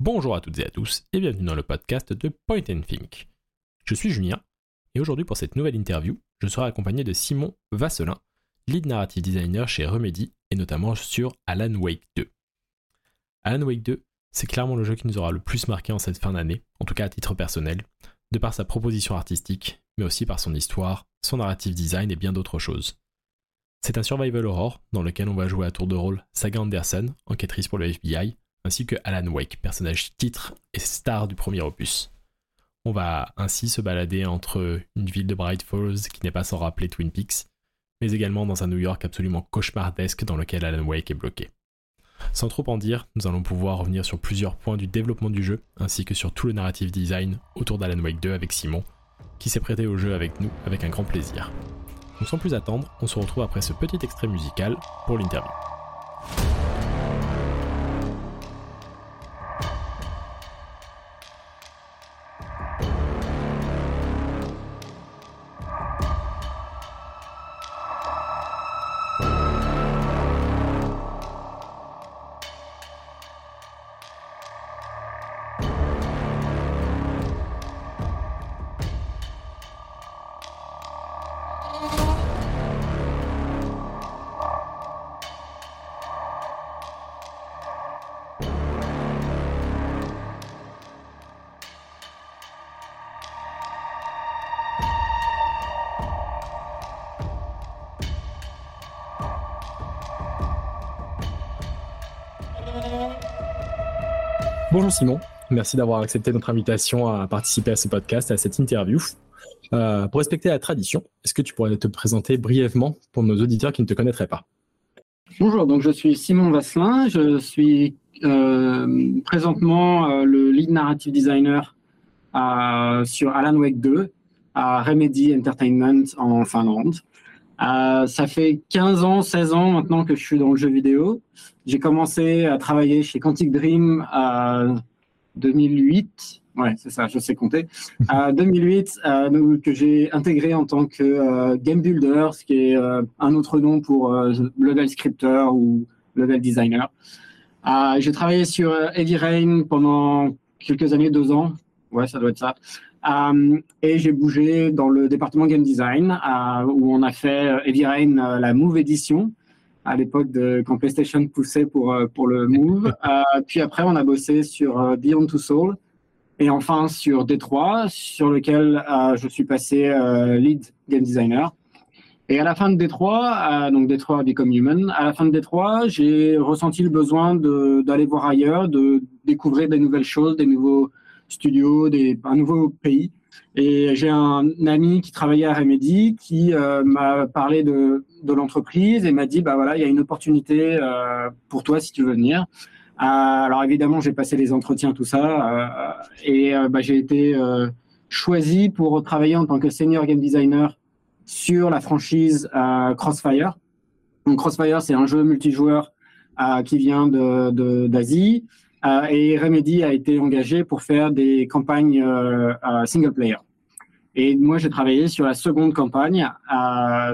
Bonjour à toutes et à tous et bienvenue dans le podcast de Point Think. Je suis Julien et aujourd'hui pour cette nouvelle interview, je serai accompagné de Simon Vasselin, lead narrative designer chez Remedy et notamment sur Alan Wake 2. Alan Wake 2, c'est clairement le jeu qui nous aura le plus marqué en cette fin d'année, en tout cas à titre personnel, de par sa proposition artistique, mais aussi par son histoire, son narrative design et bien d'autres choses. C'est un survival horror dans lequel on va jouer à tour de rôle Saga Anderson, enquêtrice pour le FBI, ainsi que Alan Wake, personnage titre et star du premier opus. On va ainsi se balader entre une ville de Bright Falls qui n'est pas sans rappeler Twin Peaks, mais également dans un New York absolument cauchemardesque dans lequel Alan Wake est bloqué. Sans trop en dire, nous allons pouvoir revenir sur plusieurs points du développement du jeu, ainsi que sur tout le narrative design autour d'Alan Wake 2 avec Simon, qui s'est prêté au jeu avec nous avec un grand plaisir. Donc sans plus attendre, on se retrouve après ce petit extrait musical pour l'interview. Simon, merci d'avoir accepté notre invitation à participer à ce podcast, à cette interview. Euh, pour respecter la tradition, est-ce que tu pourrais te présenter brièvement pour nos auditeurs qui ne te connaîtraient pas? Bonjour, donc je suis Simon Vasselin, je suis euh, présentement euh, le lead narrative designer sur Alan Wake 2 à Remedy Entertainment en Finlande. Ça fait 15 ans, 16 ans maintenant que je suis dans le jeu vidéo. J'ai commencé à travailler chez Quantic Dream en 2008. Ouais, c'est ça, je sais compter. En 2008, euh, que j'ai intégré en tant que euh, game builder, ce qui est euh, un autre nom pour level scripter ou level designer. j'ai travaillé sur Heavy Rain pendant quelques années, deux ans. Ouais, ça doit être ça. Et j'ai bougé dans le département game design où on a fait Heavy Rain, la Move Edition, à l'époque de quand PlayStation poussait pour euh, pour le Move. Euh, puis après, on a bossé sur euh, Beyond Two Soul et enfin sur D3, sur lequel je suis passé lead game designer. Et à la fin de D3, donc D3 Become Human, à la fin de D3, j'ai ressenti le besoin d'aller voir ailleurs, de découvrir des nouvelles choses, des nouveaux studios, des, un nouveau pays. Et j'ai un ami qui travaillait à Remedy qui euh, m'a parlé de, l'entreprise et m'a dit bah voilà il y a une opportunité euh, pour toi si tu veux venir. Euh, alors évidemment j'ai passé les entretiens tout ça et bah, j'ai été choisi pour travailler en tant que senior game designer sur la franchise Crossfire. Donc Crossfire c'est un jeu multijoueur qui vient d'Asie. Euh, et Remedy a été engagé pour faire des campagnes euh, euh, single player. Et moi, j'ai travaillé sur la seconde campagne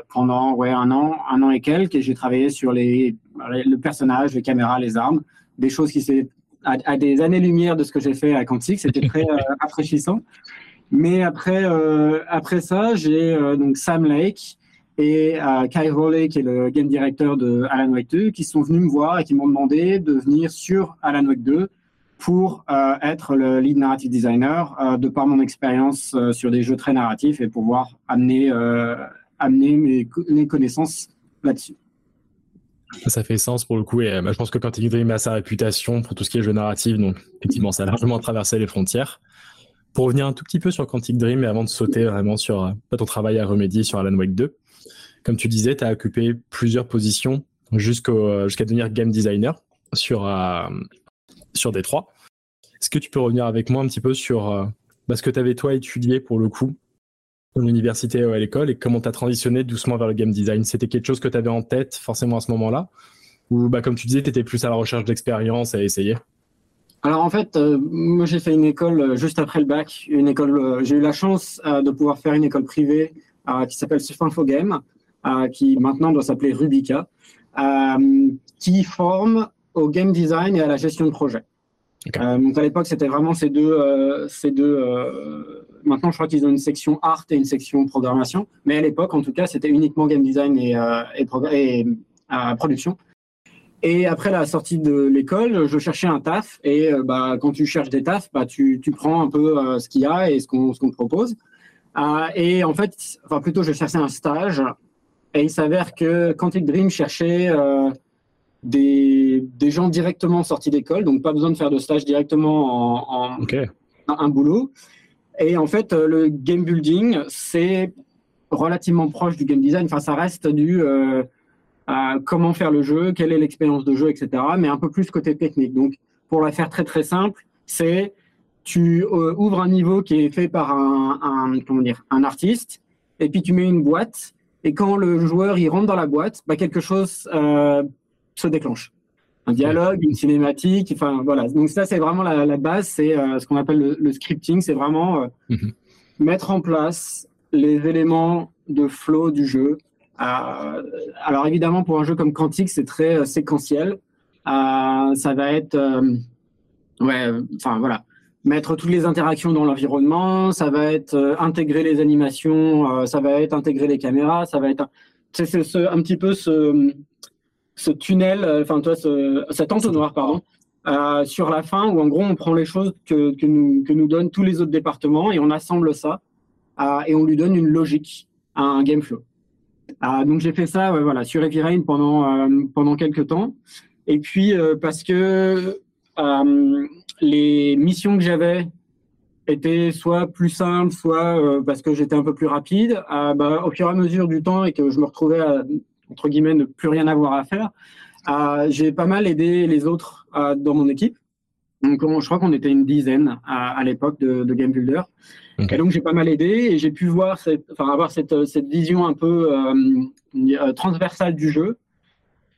pendant ouais, un an, un an et quelques, et j'ai travaillé sur les, le personnage, les caméras, les armes, des choses qui c'est à, des années-lumière de ce que j'ai fait à Quantic. C'était très rafraîchissant. Mais après, après ça, j'ai donc Sam Lake, et euh, Kai Rowley, qui est le game director de Alan Wake 2, qui sont venus me voir et qui m'ont demandé de venir sur Alan Wake 2 pour euh, être le lead narrative designer, euh, de par mon expérience euh, sur des jeux très narratifs et pouvoir amener, amener mes, connaissances là-dessus. Ça fait sens pour le coup, et bah, je pense que quand Dream a sa réputation pour tout ce qui est jeu narratif, donc effectivement, ça a largement traversé les frontières. Pour revenir un tout petit peu sur Quantic Dream, et avant de sauter vraiment sur ton travail à remédier sur Alan Wake 2, comme tu disais, tu as occupé plusieurs positions jusqu'à devenir game designer sur, euh, sur D3. Est-ce que tu peux revenir avec moi un petit peu sur euh, bah, ce que tu avais toi étudié pour le coup en université ou à l'école et comment tu as transitionné doucement vers le game design? C'était quelque chose que tu avais en tête forcément à ce moment-là? Ou bah, comme tu disais, tu étais plus à la recherche d'expérience à essayer? Alors en fait, euh, moi j'ai fait une école juste après le bac, une école. j'ai eu la chance de pouvoir faire une école privée qui s'appelle Sufinfo Game, euh, qui maintenant doit s'appeler Rubica, euh, qui forme au game design et à la gestion de projet. donc à l'époque, c'était vraiment ces deux, ces deux maintenant, je crois qu'ils ont une section art et une section programmation. Mais à l'époque, en tout cas, c'était uniquement game design et, euh, et, euh, production. Et après la sortie de l'école, je cherchais un taf. Et euh, bah, quand tu cherches des tafs, bah, tu, tu prends un peu ce qu'il y a et ce qu'on te propose. et en fait, enfin plutôt, je cherchais un stage. Et il s'avère que Quantic Dream cherchait des, des, gens directement sortis d'école, donc pas besoin de faire de stage directement en, en un boulot. Et en fait, euh, le game building, c'est relativement proche du game design. Enfin, ça reste du comment faire le jeu, quelle est l'expérience de jeu, etc. Mais un peu plus côté technique. Donc, pour la faire très très simple, c'est tu euh, ouvres un niveau qui est fait par un, un, comment dire un artiste, et puis tu mets une boîte. Et quand le joueur il rentre dans la boîte, bah, quelque chose euh, se déclenche un dialogue, une cinématique. Enfin voilà. Donc ça c'est vraiment la, base, c'est euh, ce qu'on appelle le, scripting, c'est vraiment euh, mhm. mettre en place les éléments de flow du jeu. Euh, alors évidemment pour un jeu comme Quantique c'est très séquentiel. ça va être ouais, enfin voilà, mettre toutes les interactions dans l'environnement. Ça va être intégrer les animations. ça va être intégrer les caméras. Ça va être c'est un petit peu ce tunnel, euh, enfin toi, ce, cet entonnoir, pardon, euh, sur la fin où en gros on prend les choses que, nous, que nous donnent tous les autres départements et on assemble ça euh, et on lui donne une logique, un game flow. Euh, donc j'ai fait ça, voilà, sur Rain pendant euh, pendant quelques temps. Et puis parce que les missions que j'avais étaient soit plus simples, soit parce que j'étais un peu plus rapide. Bah, au fur et à mesure du temps et que je me retrouvais à entre guillemets, ne plus rien avoir à faire, euh, j'ai pas mal aidé les autres euh, dans mon équipe. Donc, je crois qu'on était une dizaine à, l'époque de, Game Builder. Et donc, j'ai pas mal aidé et j'ai pu voir cette, enfin, avoir cette, cette vision un peu euh, transversale du jeu.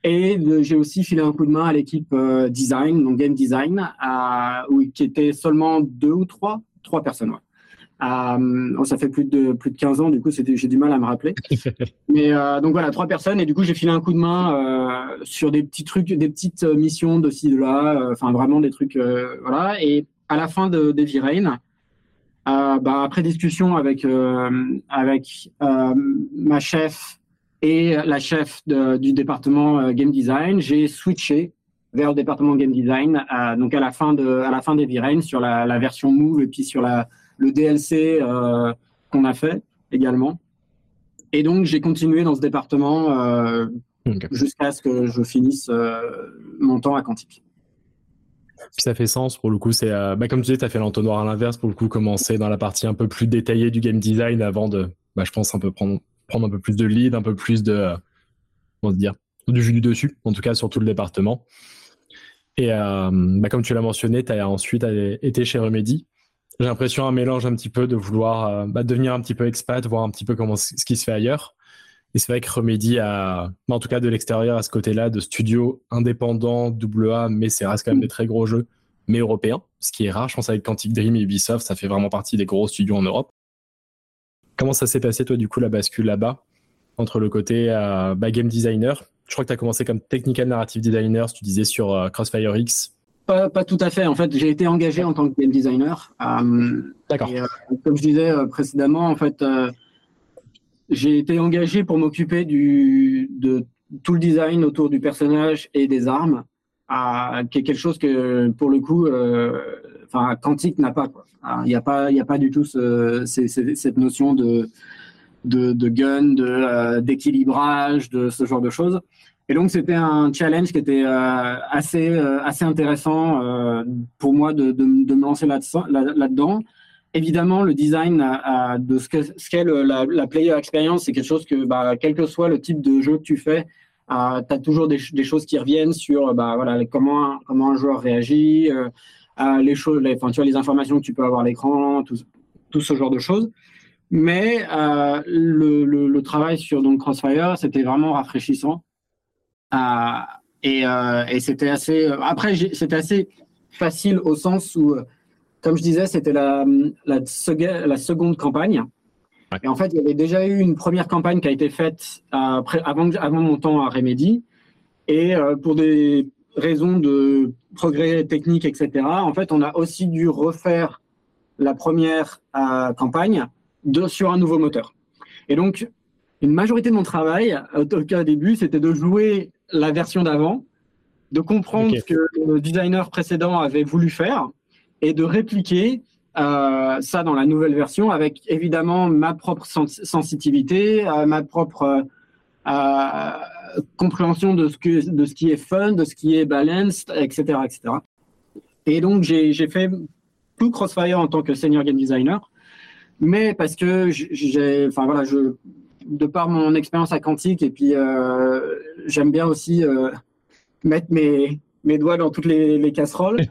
Et j'ai aussi filé un coup de main à l'équipe design, donc game design, où, qui était seulement deux ou trois, trois personnes. Euh, ça fait plus de plus de 15 ans, du coup, j'ai du mal à me rappeler. Mais euh, donc voilà, trois personnes et du coup, j'ai filé un coup de main euh, sur des petits trucs, des petites missions de ci de là, enfin vraiment des trucs, voilà. Et à la fin de Devi Rain, bah, après discussion avec avec ma chef et la chef du département game design, j'ai switché vers le département game design. donc à la fin de à la fin d'Heavy Rain sur la, la version Move et puis sur la le DLC euh, qu'on a fait également. Et donc, j'ai continué dans ce département euh, jusqu'à ce que je finisse euh, mon temps à Quantique. Puis ça fait sens pour le coup. C'est bah, comme tu disais, tu as fait l'entonnoir à l'inverse pour le coup, commencer dans la partie un peu plus détaillée du game design avant de, bah, je pense, un peu prendre, prendre un peu plus de lead, un peu plus de, comment se dire, du jus du dessus, en tout cas sur tout le département. Et bah, comme tu l'as mentionné, tu as ensuite été chez Remedy. J'ai l'impression un mélange un petit peu de vouloir euh, bah, devenir un petit peu expat, voir un petit peu comment ce qui se fait ailleurs. Et c'est vrai que Remedy a, en tout cas de l'extérieur à ce côté-là, de studio indépendant, AA, mais c'est reste quand même des très gros jeux, mais européens, ce qui est rare. Je pense avec Quantic Dream et Ubisoft, ça fait vraiment partie des gros studios en Europe. Comment ça s'est passé, toi, du coup, la bascule là-bas, entre le côté euh, bah, game designer? Je crois que tu as commencé comme technical narrative designer, tu disais, sur euh, Crossfire X, pas, pas, tout à fait. En fait, j'ai été engagé en tant que game designer. Euh, D'accord. Comme je disais précédemment, en fait, j'ai été engagé pour m'occuper de tout le design autour du personnage et des armes, qui est quelque chose que, pour le coup, enfin, Quantique n'a pas. Il n'y a pas, a pas du tout ce, cette notion de de, de gun, de d'équilibrage, de ce genre de choses. Et donc c'était un challenge qui était euh, assez euh, assez intéressant euh, pour moi de, de me lancer là-dedans. Évidemment, le design de ce qu'est la, la, player experience, c'est quelque chose que, bah, quel que soit le type de jeu que tu fais, tu as toujours des, choses qui reviennent sur bah, voilà, comment, comment un joueur réagit, les choses, les, enfin, tu les informations que tu peux avoir à l'écran, tout, ce genre de choses. Mais le, le, travail sur donc, Crossfire, c'était vraiment rafraîchissant. Euh, et, euh, et c'était assez. Euh, après, c'était assez facile au sens où, comme je disais, c'était la, la, la, seconde campagne. Et en fait, il y avait déjà eu une première campagne qui a été faite après, avant, avant mon temps à Remedy. Et pour des, raison de progrès technique, etc., en fait, on a aussi dû refaire la première euh, campagne de, sur un nouveau moteur. Et donc, une majorité de mon travail, au, cas au début, c'était de jouer la version d'avant, de comprendre ce que le designer précédent avait voulu faire et de répliquer euh, ça dans la nouvelle version avec évidemment ma propre sensibilité, euh, ma propre euh, compréhension de ce, qui est fun, de ce qui est balanced, etc. etc. Et donc j'ai fait tout Crossfire en tant que senior game designer, mais parce que j'ai, enfin voilà, de par mon expérience à Quantique et puis j'aime bien aussi mettre mes, mes doigts dans toutes les, casseroles.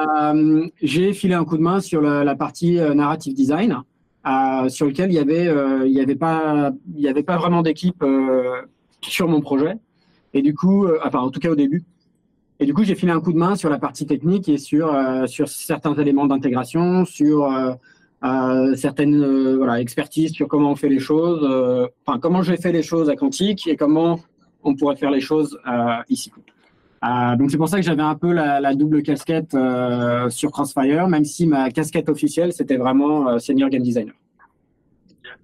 Euh, j'ai filé un coup de main sur la, partie euh, narrative design, euh, sur lequel il y avait, il y avait pas, il y avait pas vraiment d'équipe sur mon projet. Et du coup, enfin en tout cas au début. Et du coup, j'ai filé un coup de main sur la partie technique et sur sur certains éléments d'intégration, sur certaines voilà expertises sur comment on fait les choses, enfin comment j'ai fait les choses à Quantique et comment on pourrait faire les choses ici. Euh, donc c'est pour ça que j'avais un peu la, double casquette euh, sur Crossfire, même si ma casquette officielle c'était vraiment euh, senior game designer.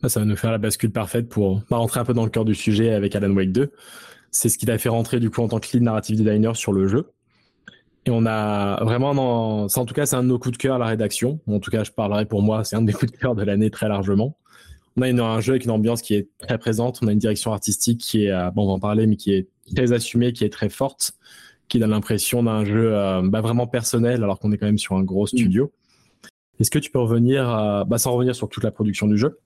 Ça va nous faire la bascule parfaite pour rentrer un peu dans le cœur du sujet avec Alan Wake 2. C'est ce qui t'a fait rentrer du coup en tant que lead narrative designer sur le jeu. Et on a vraiment, dans... en tout cas, c'est un de nos coups de cœur la rédaction. En tout cas, je parlerai pour moi, c'est un des coups de cœur de l'année très largement. On a un jeu avec une ambiance qui est très présente. On a une direction artistique qui est, bon, on va en parler, mais qui est très assumée, qui est très forte qui donne l'impression d'un jeu euh, bah, vraiment personnel alors qu'on est quand même sur un gros mm. studio. Est-ce que tu peux revenir, bah, sans revenir sur toute la production du jeu,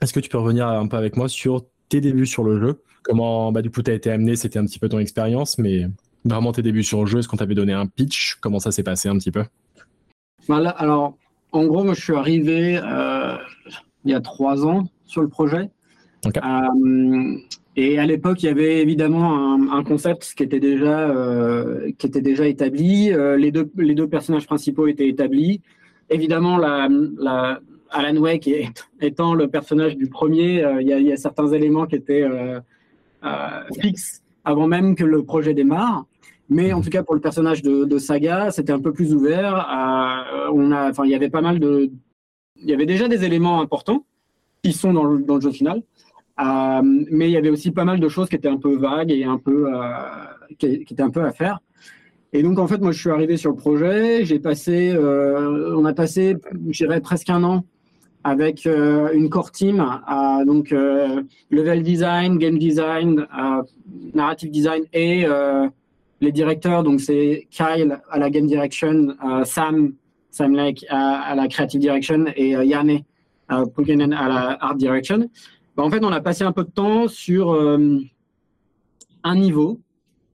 est-ce que tu peux revenir un peu avec moi sur tes débuts sur le jeu? Comment bah, du coup tu as été amené C'était un petit peu ton expérience, mais vraiment tes débuts sur le jeu, est-ce qu'on t'avait donné un pitch? Comment ça s'est passé un petit peu? Voilà, Alors, en gros, moi je suis arrivé euh, il y a trois ans sur le projet. Euh, et à l'époque, il y avait évidemment un, concept qui était déjà, euh, qui était déjà établi. Euh, les, deux, les deux personnages principaux étaient établis. Évidemment, la, la Alan Wake étant le personnage du premier, euh, il, y a, certains éléments qui étaient fixes avant même que le projet démarre. Mais en tout cas, pour le personnage de, Saga, c'était un peu plus ouvert. on a, enfin, il y avait pas mal de, il y avait déjà des éléments importants qui sont dans le, dans le jeu final. Euh, mais il y avait aussi pas mal de choses qui étaient un peu vagues et un peu, euh, qui, étaient un peu à faire. Et donc, en fait, moi, je suis arrivé sur le projet. J'ai passé, euh, on a passé, je dirais, presque un an avec une core team, à, donc level design, game design, narrative design et les directeurs. Donc, c'est Kyle à la game direction, Sam, Sam Lake à, la creative direction et Yanné à la art direction. Bah, en fait, on a passé un peu de temps sur euh, un niveau,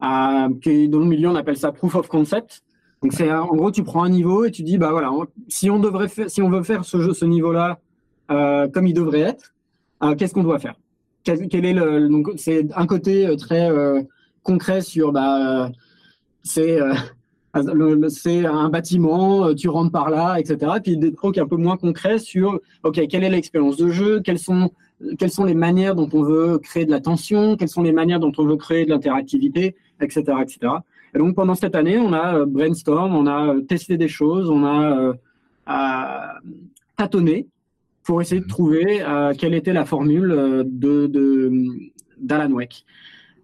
euh, qui, dans le milieu, on appelle ça proof of concept. Donc, c'est en gros, tu prends un niveau et tu dis, bah voilà, si on devrait si on veut faire ce ce niveau-là, euh, comme il devrait être, qu'est-ce qu'on doit faire? Quel, est le, donc c'est un côté très concret sur, bah, c'est c'est un bâtiment, tu rentres par là, etc. Puis des trucs un peu moins concrets sur, ok, quelle est l'expérience de jeu, quels sont quelles sont les manières dont on veut créer de la tension, quelles sont les manières dont on veut créer de l'interactivité, etc., etc. Et donc pendant cette année, on a euh, brainstorm, on a euh, testé des choses, on a euh, tâtonné pour essayer de trouver quelle était la formule de d'Alan Wake.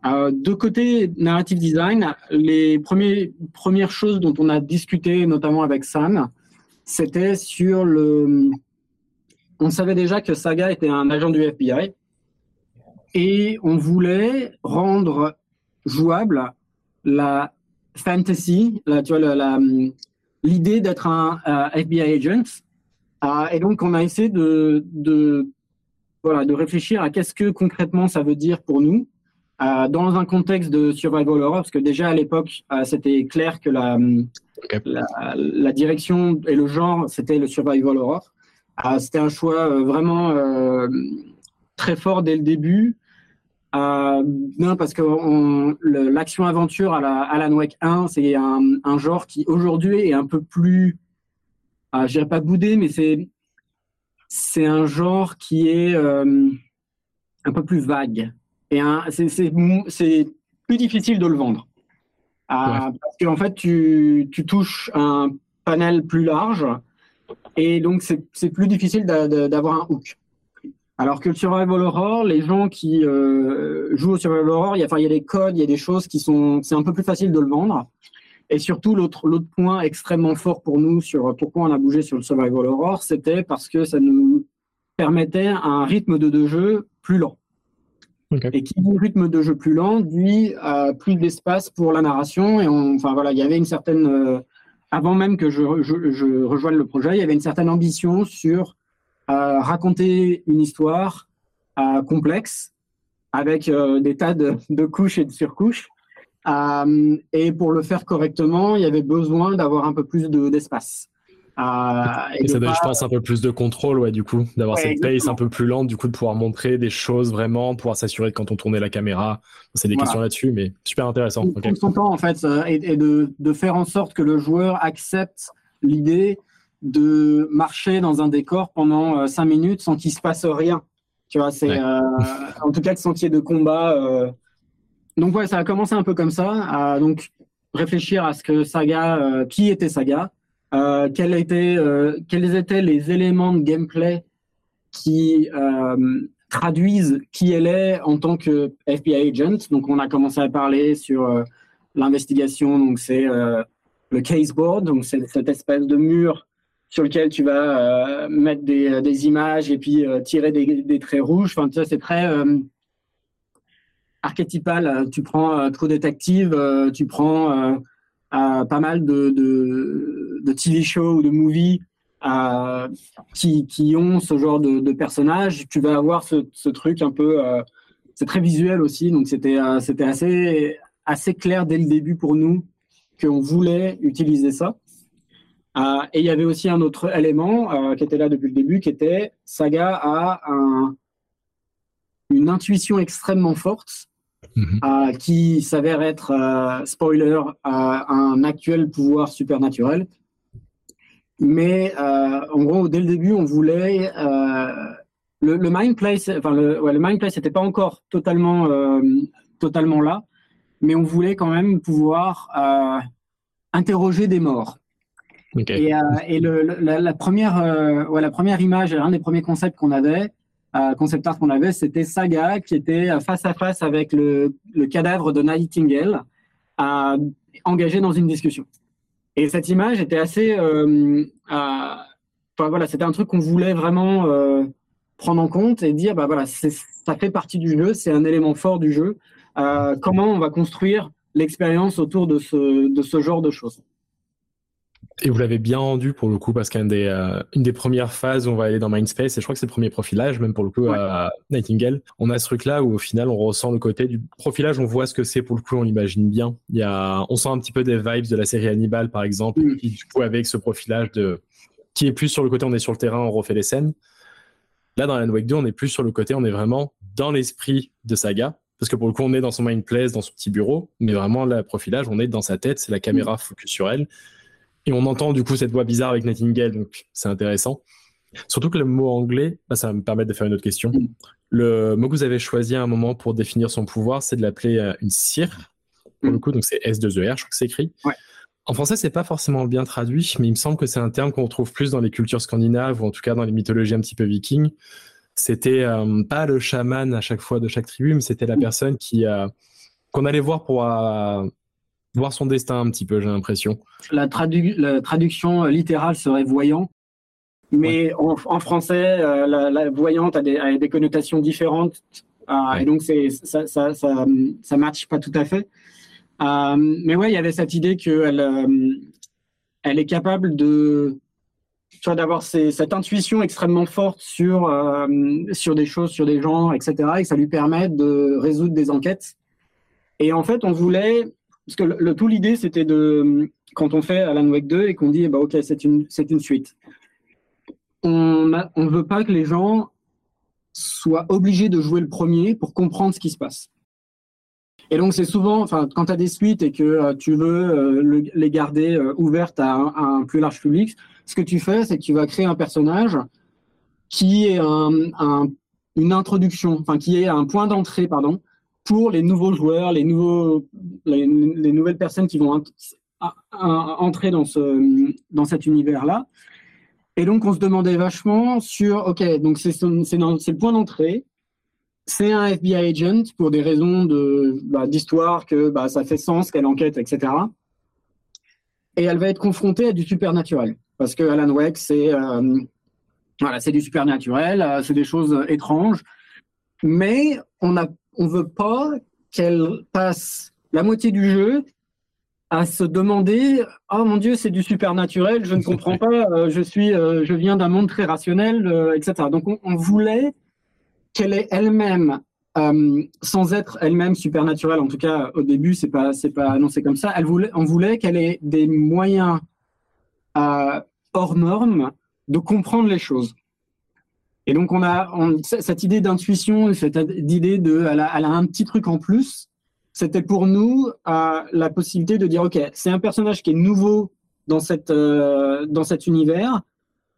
de côté narrative design, les premiers, premières choses dont on a discuté, notamment avec Sam, c'était sur le, on savait déjà que Saga était un agent du FBI et on voulait rendre jouable la fantasy, la, tu vois, l'idée d'être un euh, FBI agent. Euh, et donc, on a essayé de, de, voilà, de réfléchir à qu'est-ce que concrètement ça veut dire pour nous euh, dans un contexte de survival horror, parce que déjà à l'époque, c'était clair que la, la, la, direction et le genre, c'était le survival horror. Ah, c'était un choix euh, vraiment euh, très fort dès le début. Euh, non, parce que l'action-aventure à la Alan Wake 1, c'est un, genre qui aujourd'hui est un peu plus, je dirais pas boudé, mais c'est c'est un genre qui est un peu plus vague et c'est plus difficile de le vendre. Parce qu'en fait, tu, tu touches un panel plus large et donc c'est plus difficile d'avoir un hook. Alors que le survival horror, les gens qui euh, jouent au survival horror, il y, a, il y a des codes, il y a des choses qui sont, c'est un peu plus facile de le vendre. Et surtout, l'autre l'autre point extrêmement fort pour nous sur pourquoi on a bougé sur le survival horror, c'était parce que ça nous permettait un rythme de, jeu plus lent. Et qui dit rythme de jeu plus lent, dit euh, plus d'espace pour la narration. Et on, enfin voilà, il y avait une certaine, euh, avant même que je, je, je rejoigne le projet, il y avait une certaine ambition sur raconter une histoire euh, complexe avec euh, des tas de, couches et de surcouches. Euh, et pour le faire correctement, il y avait besoin d'avoir un peu plus d'espace. Et, ça donne, je pense, un peu plus de contrôle, ouais, du coup, d'avoir cette pace un peu plus lente, du coup, de pouvoir montrer des choses vraiment, pouvoir s'assurer que quand on tournait la caméra, c'est des questions là-dessus, mais super intéressant. Okay. son temps, en fait, et, de, de, faire en sorte que le joueur accepte l'idée de marcher dans un décor pendant euh, cinq minutes sans qu'il se passe rien. Tu vois, c'est euh, en tout cas sans qu'il y ait de combat. Euh. Donc ouais, ça a commencé un peu comme ça. À, donc réfléchir à ce que Saga, qui était Saga, quels étaient quels étaient les éléments de gameplay qui traduisent qui elle est en tant que FBI agent? Donc on a commencé à parler sur l'investigation. Donc c'est le case board, donc c'est cette espèce de mur sur lequel tu vas euh, mettre des, euh, images et puis euh, tirer des, traits rouges. Enfin, tu c'est très archétypal. Tu prends True Detective, tu prends pas mal de, de, TV shows ou de movies qui, qui, ont ce genre de, de personnages. Tu vas avoir ce, ce truc un peu. c'est très visuel aussi, donc c'était c'était assez, assez clair dès le début pour nous qu'on voulait utiliser ça. Euh, et il y avait aussi un autre élément euh, qui était là depuis le début, qui était Saga a une intuition extrêmement forte, mhm. euh, qui s'avère être, spoiler, un actuel pouvoir supernaturel. Mais en gros, dès le début, on voulait le, le mind place, enfin le, ouais, le mind place n'était pas encore totalement totalement là, mais on voulait quand même pouvoir interroger des morts. Et, euh, et le, la, première, euh, ouais, la première image, un des premiers concepts qu'on avait, euh, concept art qu'on avait, c'était Saga qui était face à face avec le, le cadavre de Nightingale, engagé dans une discussion. Et cette image était assez, enfin voilà, c'était un truc qu'on voulait vraiment prendre en compte et dire, bah voilà, ça fait partie du jeu, c'est un élément fort du jeu. comment on va construire l'expérience autour de ce genre de choses. Et vous l'avez bien rendu pour le coup, parce qu'une des, euh, une des premières phases où on va aller dans Mindspace, et je crois que c'est le premier profilage, même pour le coup à Nightingale, on a ce truc-là où au final on ressent le côté du profilage, on voit ce que c'est pour le coup, on l'imagine bien. Il y a, on sent un petit peu des vibes de la série Hannibal par exemple, mm. qui du coup avec ce profilage de, qui est plus sur le côté on est sur le terrain, on refait les scènes. Là dans Alan Wake 2, on est plus sur le côté, on est vraiment dans l'esprit de Saga, parce que pour le coup on est dans son mind place, dans son petit bureau, mais vraiment le profilage, on est dans sa tête, c'est la caméra mm. focus sur elle et on entend du coup cette voix bizarre avec Nightingale, donc c'est intéressant. Surtout que le mot anglais, bah, ça va me permettre de faire une autre question. Mm. Le mot que vous avez choisi à un moment pour définir son pouvoir, c'est de l'appeler euh, une cire. Pour mm. le coup, donc c'est S2ER, je crois que c'est écrit. En français, c'est pas forcément bien traduit, mais il me semble que c'est un terme qu'on retrouve plus dans les cultures scandinaves ou en tout cas dans les mythologies un petit peu vikings. C'était euh, pas le chaman à chaque fois de chaque tribu, mais c'était la mm. personne qui euh, qu'on allait voir pour voir son destin un petit peu, j'ai l'impression. La, traduction littérale serait voyant, mais en, français, euh, la, voyante a des, connotations différentes, euh, et donc ça, ça, ça, matche pas tout à fait. Euh, mais ouais, il y avait cette idée qu'elle elle est capable de d'avoir cette intuition extrêmement forte sur, sur des choses, sur des gens, etc., et que ça lui permet de résoudre des enquêtes. Et en fait, on voulait parce que le, tout l'idée, c'était de, quand on fait Alan Wake 2 et qu'on dit, bah, OK, c'est une, une suite. On ne veut pas que les gens soient obligés de jouer le premier pour comprendre ce qui se passe. Et donc, c'est souvent, quand tu as des suites et que euh, tu veux euh, les garder euh, ouvertes à un, plus large public, ce que tu fais, c'est que tu vas créer un personnage qui est un, une introduction, enfin, qui est un point d'entrée, pardon, pour les nouveaux joueurs, les, nouveaux, les, nouvelles personnes qui vont entrer dans, ce, dans cet univers-là. Et donc, on se demandait vachement sur, OK, donc c'est le point d'entrée. C'est un FBI agent pour des raisons bah, d'histoire, que bah, ça fait sens, qu'elle enquête, etc. Et elle va être confrontée à du supernaturel. Parce que Alan Wake, c'est euh, voilà, du supernaturel, euh, c'est des choses étranges. Mais on ne on veut pas qu'elle passe la moitié du jeu à se demander oh mon dieu c'est du supernaturel je ne comprends pas euh, je suis euh, je viens d'un monde très rationnel euh, etc donc on, voulait qu'elle est elle-même sans être elle-même supernaturelle en tout cas au début c'est pas c'est pas annoncé comme ça elle voulait on voulait qu'elle ait des moyens hors normes de comprendre les choses et donc on a cette idée d'intuition cette idée de elle a, elle a un petit truc en plus c'était pour nous euh, la possibilité de dire, OK, c'est un personnage qui est nouveau dans, cette, euh, dans cet univers,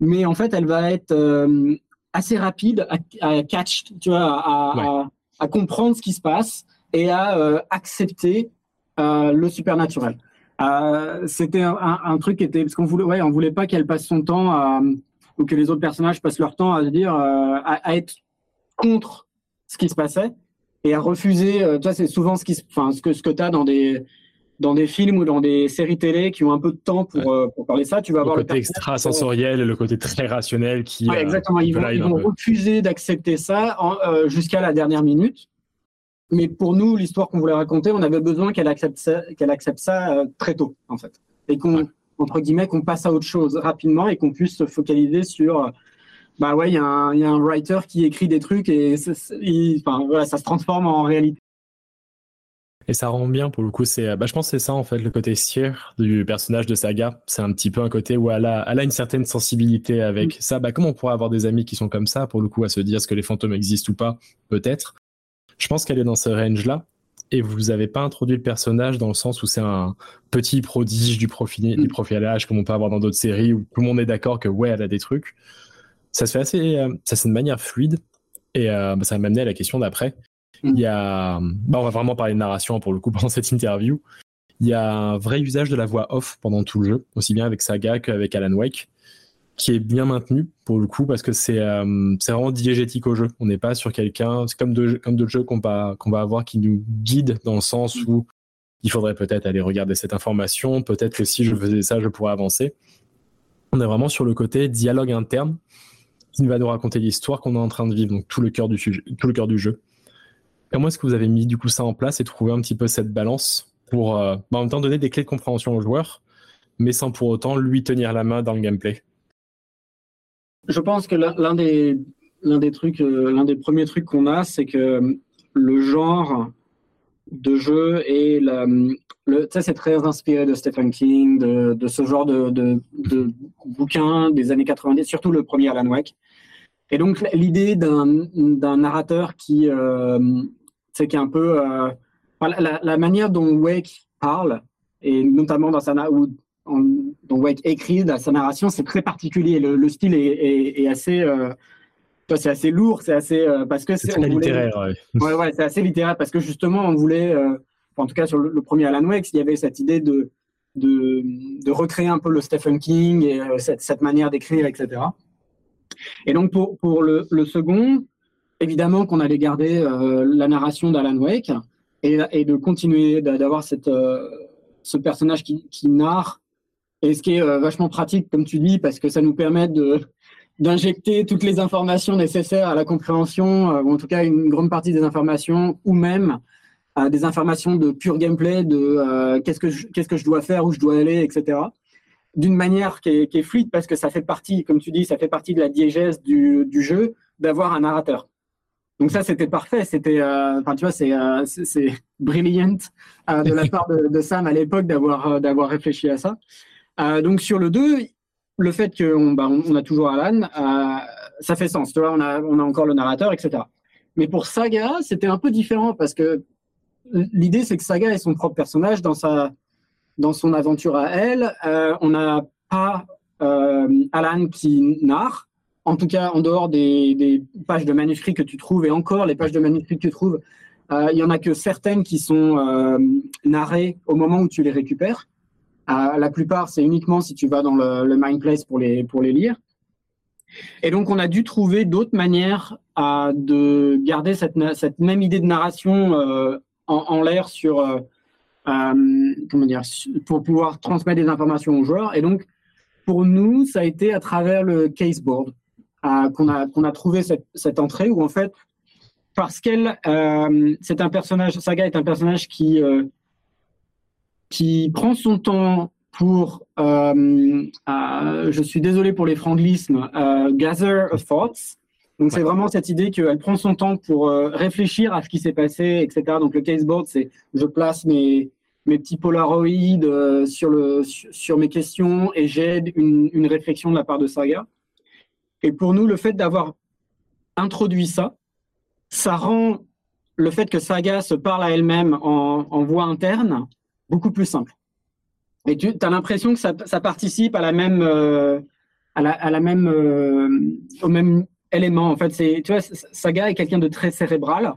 mais en fait, elle va être euh, assez rapide à, catch, tu vois, à, à, comprendre ce qui se passe et à accepter le supernaturel. C'était un, truc qui était parce qu'on voulait, ouais, on voulait pas qu'elle passe son temps à, ou que les autres personnages passent leur temps à dire, à être contre ce qui se passait et à refuser. Euh, toi, c'est souvent ce, qui, enfin, ce que, ce que tu as dans des, dans des films ou dans des séries télé qui ont un peu de temps pour, euh, pour parler ça. Tu vas le côté extra-sensoriel, le côté très rationnel qui. Ouais, exactement. Ils vont, refuser d'accepter ça euh, jusqu'à la dernière minute. Mais pour nous, l'histoire qu'on voulait raconter, on avait besoin qu'elle accepte ça, qu'elle accepte ça très tôt, en fait. Et qu'on, entre guillemets, qu'on passe à autre chose rapidement et qu'on puisse se focaliser sur bah ouais, il y, a un writer qui écrit des trucs et enfin, voilà, ça se transforme en réalité. Et ça rend bien pour le coup. C'est, bah, je pense que c'est ça en fait le côté sieur du personnage de Saga. C'est un petit peu un côté où elle a, elle a une certaine sensibilité avec mm. ça. Bah, comment on pourrait avoir des amis qui sont comme ça pour le coup à se dire est-ce que les fantômes existent ou pas Peut-être? Je pense qu'elle est dans ce range-là. Et vous n'avez pas introduit le personnage dans le sens où c'est un petit prodige du, profil, du mm. profilage comme on peut avoir dans d'autres séries où tout le monde est d'accord que ouais, elle a des trucs ça se fait assez, euh, ça c'est de manière fluide. Et euh, bah, ça va m'amener à la question d'après. Mm. Il y a, bah, on va vraiment parler de narration pour le coup pendant cette interview. Il y a un vrai usage de la voix off pendant tout le jeu, aussi bien avec Saga qu'avec Alan Wake, qui est bien maintenu pour le coup parce que c'est euh, c'est vraiment diégétique au jeu. On n'est pas sur quelqu'un, c'est comme d'autres jeux qu'on va qu'on va avoir qui nous guide dans le sens où il faudrait peut-être aller regarder cette information, peut-être que si je faisais ça, je pourrais avancer. On est vraiment sur le côté dialogue interne qui va nous raconter l'histoire qu'on est en train de vivre, donc tout le cœur du, sujet, tout le cœur du jeu. Comment est-ce que vous avez mis du coup ça en place et trouvé un petit peu cette balance pour euh, bah, en même temps donner des clés de compréhension au joueur, mais sans pour autant lui tenir la main dans le gameplay? Je pense que l'un des, l'un des trucs, euh, l'un des premiers trucs qu'on a, c'est que le genre de jeu et le, c'est très inspiré de Stephen King, de, de ce genre de, de, de bouquins des années 90, surtout le premier Alan Wake. Et donc l'idée d'un narrateur qui, euh, c'est qui est un peu euh, la, la, manière dont Wake parle et notamment dans sa ou dont Wake écrit dans sa narration, c'est très particulier. Le, le style est, est, est assez euh, c'est assez lourd, c'est assez euh, parce que c'est littéraire. Ouais, ouais, c'est assez littéraire parce que justement on voulait, euh, en tout cas sur le, premier Alan Wake, il y avait cette idée de, de, de recréer un peu le Stephen King et euh, cette, cette, manière d'écrire, etc. Et donc pour, pour le, le second, évidemment qu'on allait garder la narration d'Alan Wake et, et, de continuer d'avoir cette ce personnage qui, qui narre et ce qui est vachement pratique, comme tu dis, parce que ça nous permet de, d'injecter toutes les informations nécessaires à la compréhension, euh, ou en tout cas une grande partie des informations, ou même euh, des informations de pur gameplay, de euh, qu'est-ce que je, qu'est-ce que je dois faire, où je dois aller, etc. D'une manière qui est, qui est, fluide parce que ça fait partie, comme tu dis, ça fait partie de la diégèse du, du jeu d'avoir un narrateur. Donc ça, c'était parfait. C'était, enfin, tu vois, c'est, c'est, brilliant de la part de, de Sam à l'époque d'avoir, d'avoir réfléchi à ça. Donc sur le 2, le fait qu'on bah, on a toujours Alan, euh, ça fait sens. Tu vois, on a, encore le narrateur, etc. Mais pour Saga, c'était un peu différent parce que l'idée, c'est que Saga est son propre personnage dans, sa, dans son aventure à elle. Euh, on n'a pas euh, Alan qui narre, en tout cas en dehors des, des, pages de manuscrits que tu trouves, et encore les pages de manuscrits que tu trouves, il y en a que certaines qui sont narrées au moment où tu les récupères. La plupart, c'est uniquement si tu vas dans le, Mindplace pour les, pour les lire. Et donc, on a dû trouver d'autres manières de garder cette, cette, même idée de narration en, en l'air sur euh, comment dire, pour pouvoir transmettre des informations aux joueurs. Et donc, pour nous, ça a été à travers le caseboard euh, qu'on a, qu'on a trouvé cette, cette, entrée où, en fait, parce qu'elle, euh, c'est un personnage, Saga est un personnage qui, euh, qui prend son temps pour, euh, je suis désolé pour les franglismes, gather a thoughts. Donc c'est vraiment cette idée qu'elle prend son temps pour réfléchir à ce qui s'est passé, etc. Donc le caseboard, c'est je place mes, mes petits polaroïdes euh, sur, le, sur, mes questions et j'aide une, une, réflexion de la part de Saga. Et pour nous, le fait d'avoir introduit ça, ça rend le fait que Saga se parle à elle-même en, en, voix interne beaucoup plus simple. Et tu as l'impression que ça, participe à la même, euh, à la, même, euh, au même élément. En fait, c'est, tu vois, Saga est quelqu'un de très cérébral.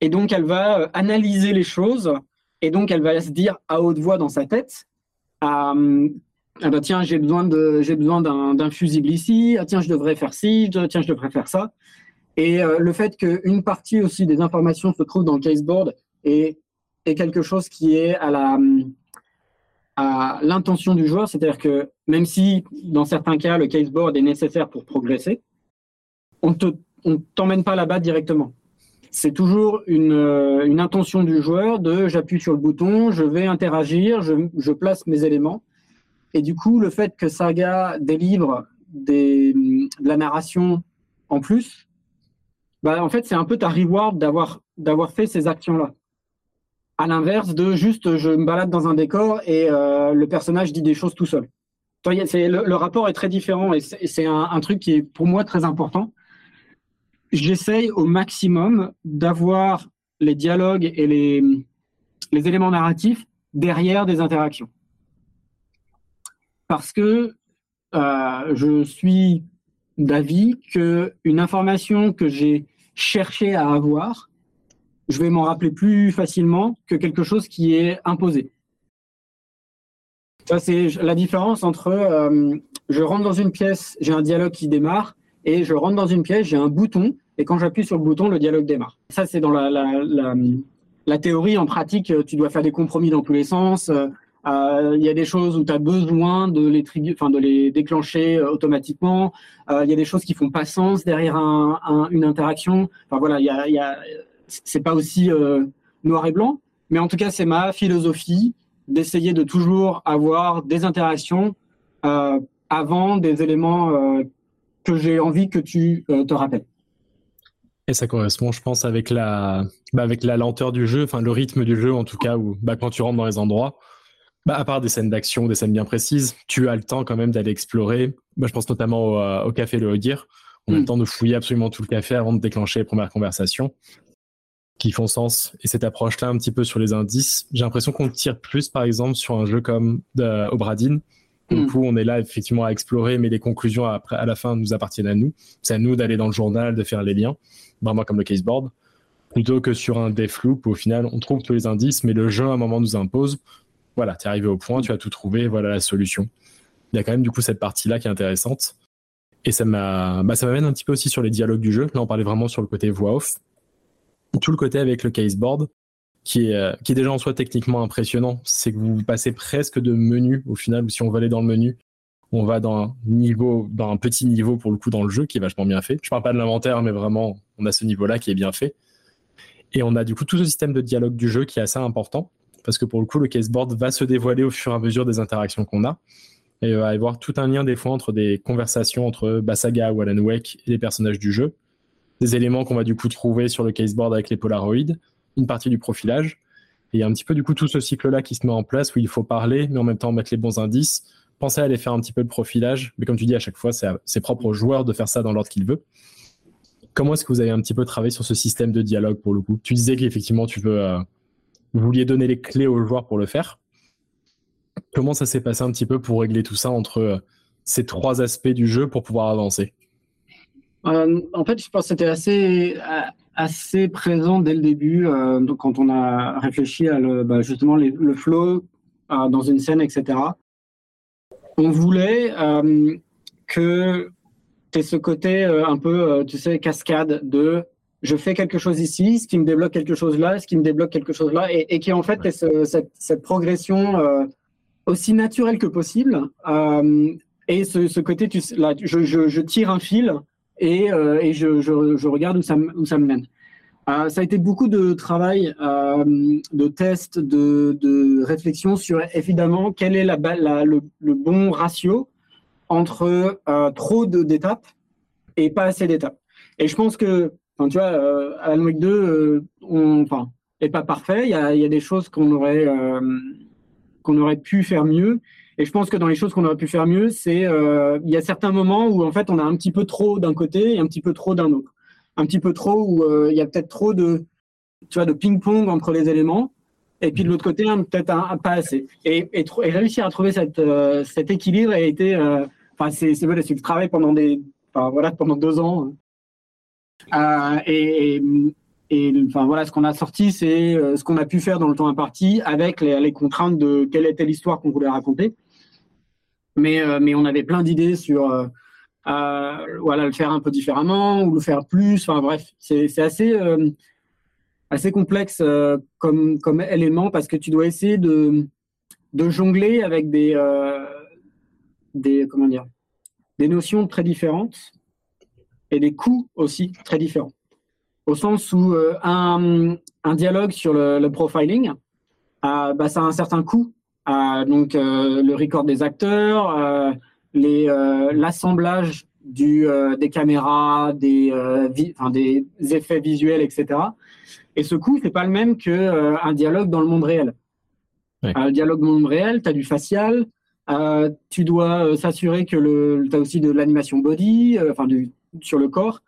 Et donc, elle va analyser les choses et donc, elle va se dire à haute voix dans sa tête, euh, ah bah tiens, j'ai besoin de, j'ai besoin d'un, fusible ici. Ah, tiens, je devrais faire ci. Tiens, je devrais faire ça. Et euh, le fait qu'une partie aussi des informations se trouve dans le caseboard est, est quelque chose qui est à la à l'intention du joueur, c'est-à-dire que même si dans certains cas le caseboard est nécessaire pour progresser, on te on t'emmène pas là-bas directement c'est toujours une, euh, une, intention du joueur de j'appuie sur le bouton, je vais interagir, je, je, place mes éléments. Et du coup, le fait que Saga délivre des, de la narration en plus, bah, en fait, c'est un peu ta reward d'avoir, d'avoir fait ces actions-là. À l'inverse de juste je me balade dans un décor et euh, le personnage dit des choses tout seul. Le, rapport est très différent et c'est un, truc qui est pour moi très important j'essaye au maximum d'avoir les dialogues et les, les éléments narratifs derrière des interactions. Parce que euh, je suis d'avis qu'une information que j'ai cherché à avoir, je vais m'en rappeler plus facilement que quelque chose qui est imposé. Ça, c'est la différence entre euh, je rentre dans une pièce, j'ai un dialogue qui démarre, et je rentre dans une pièce, j'ai un bouton, et quand j'appuie sur le bouton, le dialogue démarre. Ça, c'est dans la, la, la, théorie. En pratique, tu dois faire des compromis dans tous les sens. Euh, il y a des choses où tu as besoin de les, déclencher euh, automatiquement. Euh, il y a des choses qui font pas sens derrière un, un, une interaction. Enfin voilà, il y a, c'est pas aussi noir et blanc, mais en tout cas, c'est ma philosophie d'essayer de toujours avoir des interactions avant des éléments que j'ai envie que tu te rappelles. Et ça correspond, je pense, avec la, bah, avec la lenteur du jeu, enfin le rythme du jeu en tout cas, où bah, quand tu rentres dans les endroits, bah, à part des scènes d'action, des scènes bien précises, tu as le temps quand même d'aller explorer. Bah, je pense notamment au, euh, au café Le Hodir. On a le mm. temps de fouiller absolument tout le café avant de déclencher les premières conversations qui font sens. Et cette approche-là, un petit peu sur les indices, j'ai l'impression qu'on tire plus, par exemple, sur un jeu comme de, Obradine. Du mm. coup, on est là effectivement à explorer, mais les conclusions à la fin nous appartiennent à nous. C'est à nous d'aller dans le journal, de faire les liens vraiment comme le caseboard, plutôt que sur un Deathloop où au final on trouve tous les indices, mais le jeu à un moment nous impose, voilà, tu es arrivé au point, tu as tout trouvé, voilà la solution. Il y a quand même du coup cette partie-là qui est intéressante. Et ça m'a, bah, ça m'amène un petit peu aussi sur les dialogues du jeu. Là, on parlait vraiment sur le côté voix off. Tout le côté avec le caseboard, qui est, euh, qui est déjà en soi techniquement impressionnant, c'est que vous passez presque de menu au final, si on veut aller dans le menu, on va dans un niveau, dans un petit niveau pour le coup dans le jeu qui est vachement bien fait. Je parle pas de l'inventaire, mais vraiment, on a ce niveau-là qui est bien fait. Et on a du coup tout ce système de dialogue du jeu qui est assez important parce que pour le coup, le caseboard va se dévoiler au fur et à mesure des interactions qu'on a. Et il va y avoir tout un lien des fois entre des conversations entre Basaga ou Alan Wake et les personnages du jeu. Éléments qu'on va du coup trouver sur le caseboard avec les Polaroids, une partie du profilage. Et il y a un petit peu du coup tout ce cycle-là qui se met en place où il faut parler, mais en même temps mettre les bons indices, penser à aller faire un petit peu de profilage. Mais comme tu dis, à chaque fois, c'est ses propres joueurs de faire ça dans l'ordre qu'il veut. Comment est-ce que vous avez un petit peu travaillé sur ce système de dialogue pour le coup? Tu disais qu'effectivement, tu veux, euh, vouliez donner les clés aux joueurs pour le faire. Comment ça s'est passé un petit peu pour régler tout ça entre euh, ces trois aspects du jeu pour pouvoir avancer? En fait, je pense que c'était assez, assez présent dès le début, quand on a réfléchi à bah, justement le flow dans une scène, etc. On voulait que tu aies ce côté un peu, tu sais, cascade de je fais quelque chose ici, ce qui me débloque quelque chose là, ce qui me débloque quelque chose là, et, qui en fait est cette, progression euh, aussi naturelle que possible. Euh, et ce, côté, tu, là, je, tire un fil et, euh, je, regarde où ça, où ça me mène. ça a été beaucoup de travail, de tests, de, de, réflexion sur évidemment quel est le, bon ratio entre trop d'étapes et pas assez d'étapes. Et je pense que tu vois, euh, Alan Wake 2, euh, on, enfin, est pas parfait. Il y a, y a, des choses qu'on aurait, euh, qu'on aurait pu faire mieux. Et je pense que dans les choses qu'on aurait pu faire mieux, c'est euh, il y a certains moments où en fait on a un petit peu trop d'un côté et un petit peu trop d'un autre. Un petit peu trop où euh, il y a peut-être trop de, tu vois, de ping-pong entre les éléments. Et puis de l'autre côté, peut-être un, pas assez. Et, et, et, réussir à trouver cette, cet équilibre a été, enfin, c'est, c'est, c'est le travail pendant des, voilà, pendant deux ans euh, et, enfin voilà, ce qu'on a sorti, c'est euh, ce qu'on a pu faire dans le temps imparti avec les, contraintes de quelle était l'histoire qu'on voulait raconter. Mais, euh, mais on avait plein d'idées sur voilà, le faire un peu différemment ou le faire plus. Enfin bref, c'est assez, assez complexe comme, comme élément parce que tu dois essayer de, de jongler avec des, des, comment dire, des notions très différentes et des coûts aussi très différents. Au sens où euh, un, un, dialogue sur le, profiling, euh, bah, ça a un certain coût. Euh, donc le record des acteurs, les l'assemblage du des caméras, des enfin, des effets visuels, etc. Et ce coût, c'est pas le même que un dialogue dans le monde réel. Un dialogue dans le monde réel, tu as du facial, tu dois s'assurer que le, tu as aussi de l'animation body, enfin du sur le corps.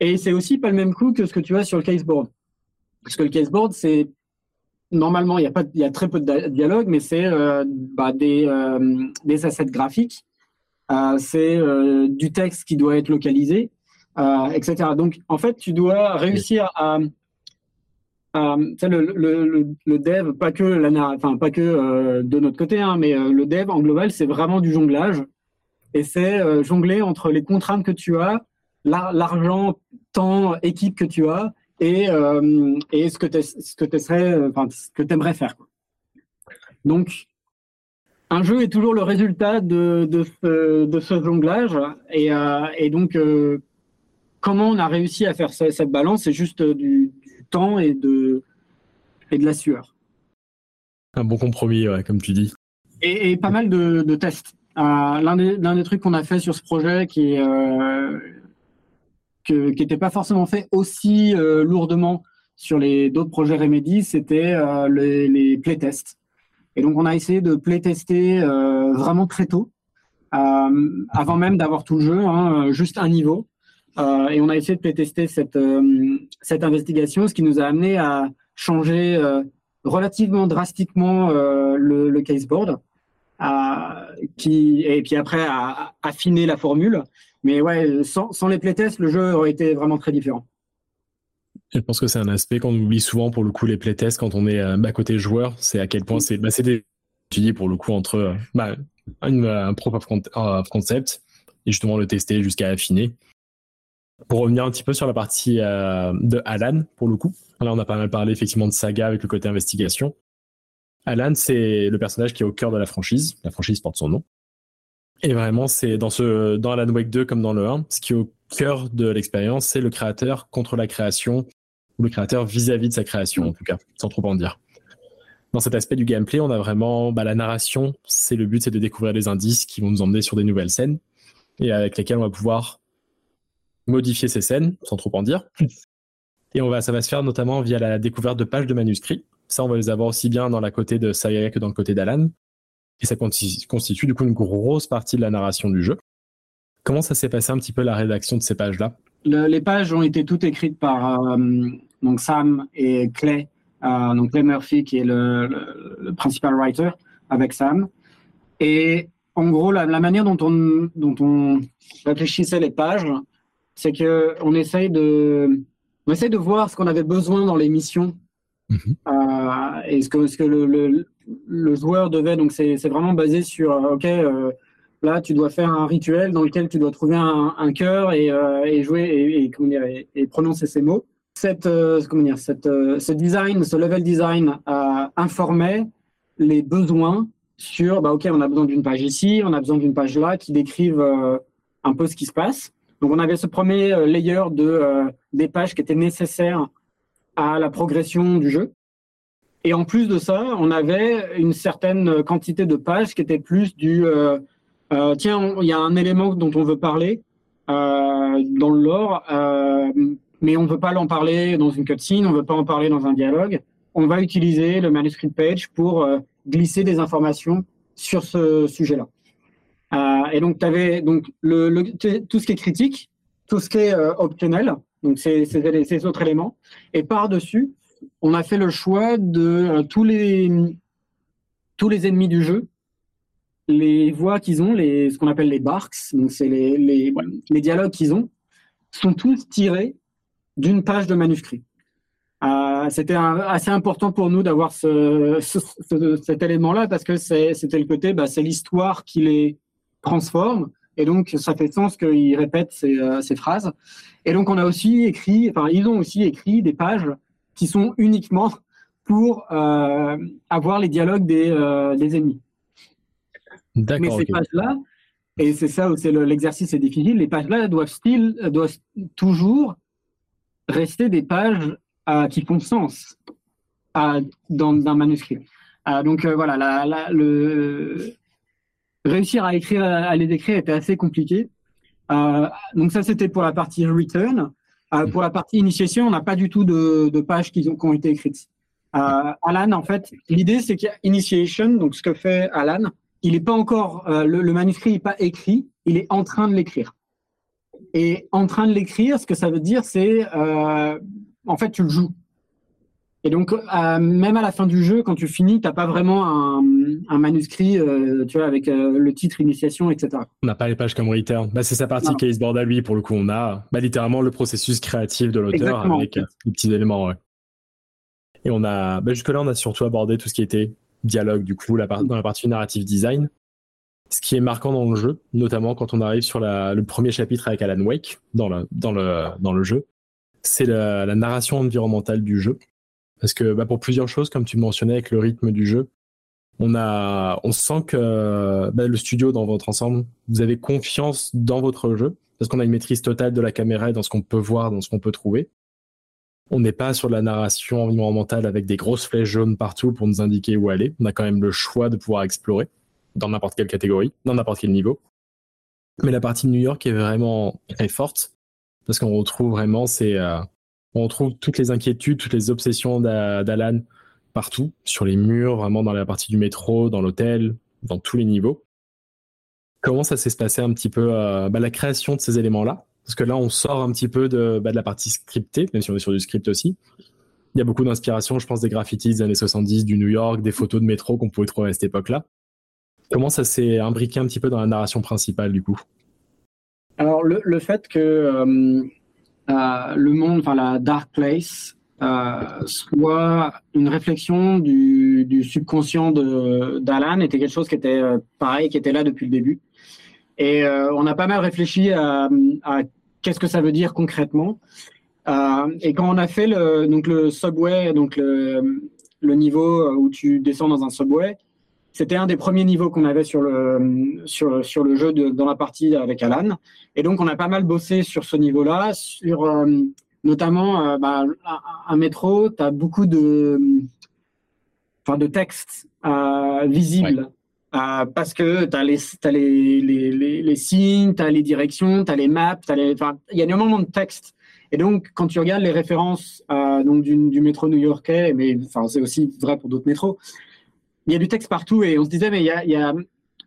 Et c'est aussi pas le même coup que ce que tu as sur le caseboard. Parce que le caseboard, c'est normalement, il y a pas, il y a très peu de dialogue, mais c'est euh, bah, des, euh, des assets graphiques, euh, c'est du texte qui doit être localisé, etc. Donc, en fait, tu dois réussir à, le, le, le, dev, pas que la, enfin pas que de notre côté, hein, mais le dev en global, c'est vraiment du jonglage, et c'est jongler entre les contraintes que tu as l'argent, temps, équipe que tu as et, euh, et ce que tu ce que enfin, ce que aimerais faire. Donc, un jeu est toujours le résultat de, de, ce, de ce jonglage. Et, euh, et donc, euh, comment on a réussi à faire cette balance C'est juste du, temps et de, et de la sueur. Un bon compromis, comme tu dis. Et, et pas mal de, de tests. L'un des, des, trucs qu'on a fait sur ce projet qui est qui n'était pas forcément fait aussi euh, lourdement sur les d'autres projets Remedy, c'était euh, les, les playtests. Et donc on a essayé de playtester euh, vraiment très tôt, avant même d'avoir tout le jeu, hein, juste un niveau. et on a essayé de playtester cette, cette investigation, ce qui nous a amené à changer relativement drastiquement le, le caseboard, qui, et puis après à affiner la formule. Mais ouais, sans, les playtests, le jeu aurait été vraiment très différent. Je pense que c'est un aspect qu'on oublie souvent pour le coup les playtests quand on est euh, à côté joueur, c'est à quel point c'est bah, des pour le coup entre euh, bah, un proof of concept et justement le tester jusqu'à affiner. Pour revenir un petit peu sur la partie euh, de Alan pour le coup, là on a pas mal parlé effectivement de saga avec le côté investigation. Alan c'est le personnage qui est au cœur de la franchise, la franchise porte son nom. Et vraiment, c'est dans ce, dans Alan Wake 2 comme dans le 1, ce qui est au cœur de l'expérience, c'est le créateur contre la création, ou le créateur vis-à-vis de sa création, en tout cas, sans trop en dire. Dans cet aspect du gameplay, on a vraiment bah, la narration. C'est le but, c'est de découvrir des indices qui vont nous emmener sur des nouvelles scènes et avec lesquelles on va pouvoir modifier ces scènes, sans trop en dire. Et on va, ça va se faire notamment via la découverte de pages de manuscrits. On va les avoir aussi bien dans la côté de Saga que dans le côté d'Alan et ça constitue du coup une grosse partie de la narration du jeu. Comment ça s'est passé un petit peu la rédaction de ces pages-là? Les pages ont été toutes écrites par euh, donc Sam et Clay, euh, donc Clay Murphy qui est le, principal writer avec Sam. Et en gros, la, manière dont on, dont on réfléchissait les pages, c'est que on essaye de, essaye de voir ce qu'on avait besoin dans les missions Mhm. euh, et ce que, le, joueur devait. Donc c'est vraiment basé sur, euh, ok, euh, là tu dois faire un rituel dans lequel tu dois trouver un, cœur et, jouer et, comment dire, et, prononcer ces mots. Cette, comment dire, ce design, ce level design informait les besoins sur, bah, ok, on a besoin d'une page ici, on a besoin d'une page là, qui décrivent un peu ce qui se passe. Donc on avait ce premier layer de des pages qui étaient nécessaires à la progression du jeu. Et en plus de ça, on avait une certaine quantité de pages qui étaient plus du euh, euh, tiens, il y a un élément dont on veut parler euh, dans le lore, euh, mais on veut pas l'en parler dans une cutscene, on veut pas en parler dans un dialogue. On va utiliser le manuscript page pour euh, glisser des informations sur ce sujet-là. Et donc, tu avais donc le, le- tout ce qui est critique, tout ce qui est optionnel, donc ces, ces, autres éléments. Et par-dessus, on a fait le choix de euh, tous les tous les ennemis du jeu, les voix qu'ils ont, les, ce qu'on appelle les barks, donc c'est les, les, voilà, les dialogues qu'ils ont, sont tous tirés d'une page de manuscrit. Euh, C'était assez important pour nous d'avoir ce, ce- ce- cet élément-là parce que c'était le côté, bah, c'est l'histoire qui les transforme et donc ça fait sens qu'ils répètent ces, euh, ces phrases. Et donc on a aussi écrit, enfin ils ont aussi écrit des pages qui sont uniquement pour euh, avoir les dialogues des, euh, des ennemis. Mais ces pages-là, et c'est ça où c'est le- l'exercice est difficile, les pages-là doivent, doivent toujours rester des pages euh, qui font sens dans un manuscrit. Donc voilà, la, la- le, réussir à écrire, à les écrire était assez compliqué. Euh, donc ça, c'était pour la partie return. Euh, pour la partie initiation, on n'a pas du tout de, de pages qui ont, qui ont été écrites. Euh, Alan, en fait, l'idée c'est qu'il y a initiation, donc ce que fait Alan, il n'est pas encore, le, le manuscrit n'est pas écrit, il est en train de l'écrire. Et en train de l'écrire, ce que ça veut dire, c'est, en fait, tu le joues. Et donc, euh, même à la fin du jeu, quand tu finis, t'as pas vraiment un, un manuscrit, euh, tu vois, avec euh, le titre, initiation, etc. On n'a pas les pages comme Return. Bah, c'est sa partie Non. caseboard à lui, pour le coup. On a bah, littéralement le processus créatif de l'auteur avec les petits éléments. ouais. Et on a, bah, jusque-là, on a surtout abordé tout ce qui était dialogue, du coup, la dans la partie narrative design. Ce qui est marquant dans le jeu, notamment quand on arrive sur la- le premier chapitre avec Alan Wake dans le, dans le, dans le jeu, c'est la, la narration environnementale du jeu. Parce que bah, pour plusieurs choses, comme tu mentionnais avec le rythme du jeu, on, a, on sent que bah, le studio dans votre ensemble, vous avez confiance dans votre jeu, parce qu'on a une maîtrise totale de la caméra et dans ce qu'on peut voir, dans ce qu'on peut trouver. On n'est pas sur de la narration environnementale avec des grosses flèches jaunes partout pour nous indiquer où aller. On a quand même le choix de pouvoir explorer dans n'importe quelle catégorie, dans n'importe quel niveau. Mais la partie de New York est vraiment très forte parce qu'on retrouve vraiment ces, euh, on retrouve toutes les inquiétudes, toutes les obsessions d'A- d'Alan partout, sur les murs, vraiment dans la partie du métro, dans l'hôtel, dans tous les niveaux. Comment ça s'est passé un petit peu euh, bah, la création de ces éléments-là? Parce que là, on sort un petit peu de, bah, de la partie scriptée, même si on est sur du script aussi. Il y a beaucoup d'inspiration, je pense, des graffitis des années 70, du New York, des photos de métro qu'on pouvait trouver à cette époque-là. Comment ça s'est imbriqué un petit peu dans la narration principale, du coup? Alors, le, le fait que euh, euh, le monde, enfin la Dark Place, euh, soit une réflexion du, du subconscient d'Alan était quelque chose qui était euh, pareil, qui était là depuis le début. Et euh, on a pas mal réfléchi à, à qu'est-ce que ça veut dire concrètement. Euh, et quand on a fait le, donc le subway, donc le, le niveau où tu descends dans un subway, c'était un des premiers niveaux qu'on avait sur le, sur, sur le jeu de, dans la partie avec Alan. Et donc, on a pas mal bossé sur ce niveau-là, sur euh, notamment euh, bah, un, métro, tu as beaucoup de, enfin, de textes euh, visibles. Euh, parce que tu as, les, t'as les, les, les, les signes, tu as les directions, tu as les maps, il y a énormément de textes. Et donc, quand tu regardes les références euh, donc du, du métro new-yorkais, mais enfin, c'est aussi vrai pour d'autres métros, il y a du texte partout et on se disait, mais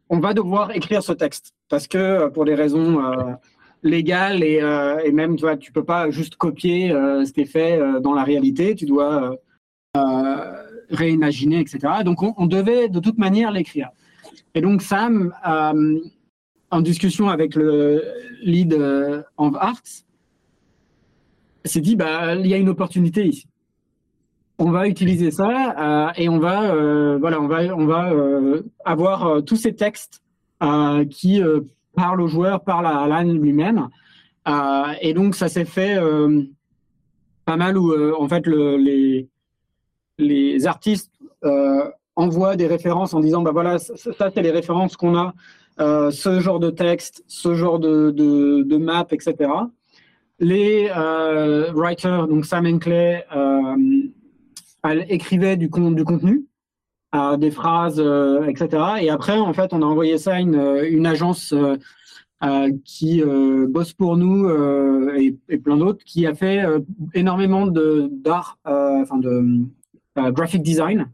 on va devoir écrire ce texte parce que euh, pour des raisons euh, légales et, euh, et même, tu vois, peux pas juste copier ce qui est fait dans la réalité, tu dois réimaginer, etc. Donc, on, on devait de toute manière l'écrire. Et donc, Sam, en discussion avec le lead of arts, s'est dit, bah, il y a une opportunité ici. On va utiliser ça et on va, voilà, on va, on va avoir tous ces textes qui parlent au joueur, parlent à Alan lui-même. et donc, ça s'est fait pas mal où, en fait, le, les, les artistes envoient des références en disant, bah voilà, ça, c'est les références qu'on a euh, ce genre de texte, ce genre de, de, map, etc. Les euh, writers, donc Sam and euh, écrivaient du, du contenu, euh, des phrases, euh, etc. Et après, en fait, on a envoyé ça à une, une agence qui bosse pour nous et, et, plein d'autres, qui a fait énormément d'art, enfin de graphic design.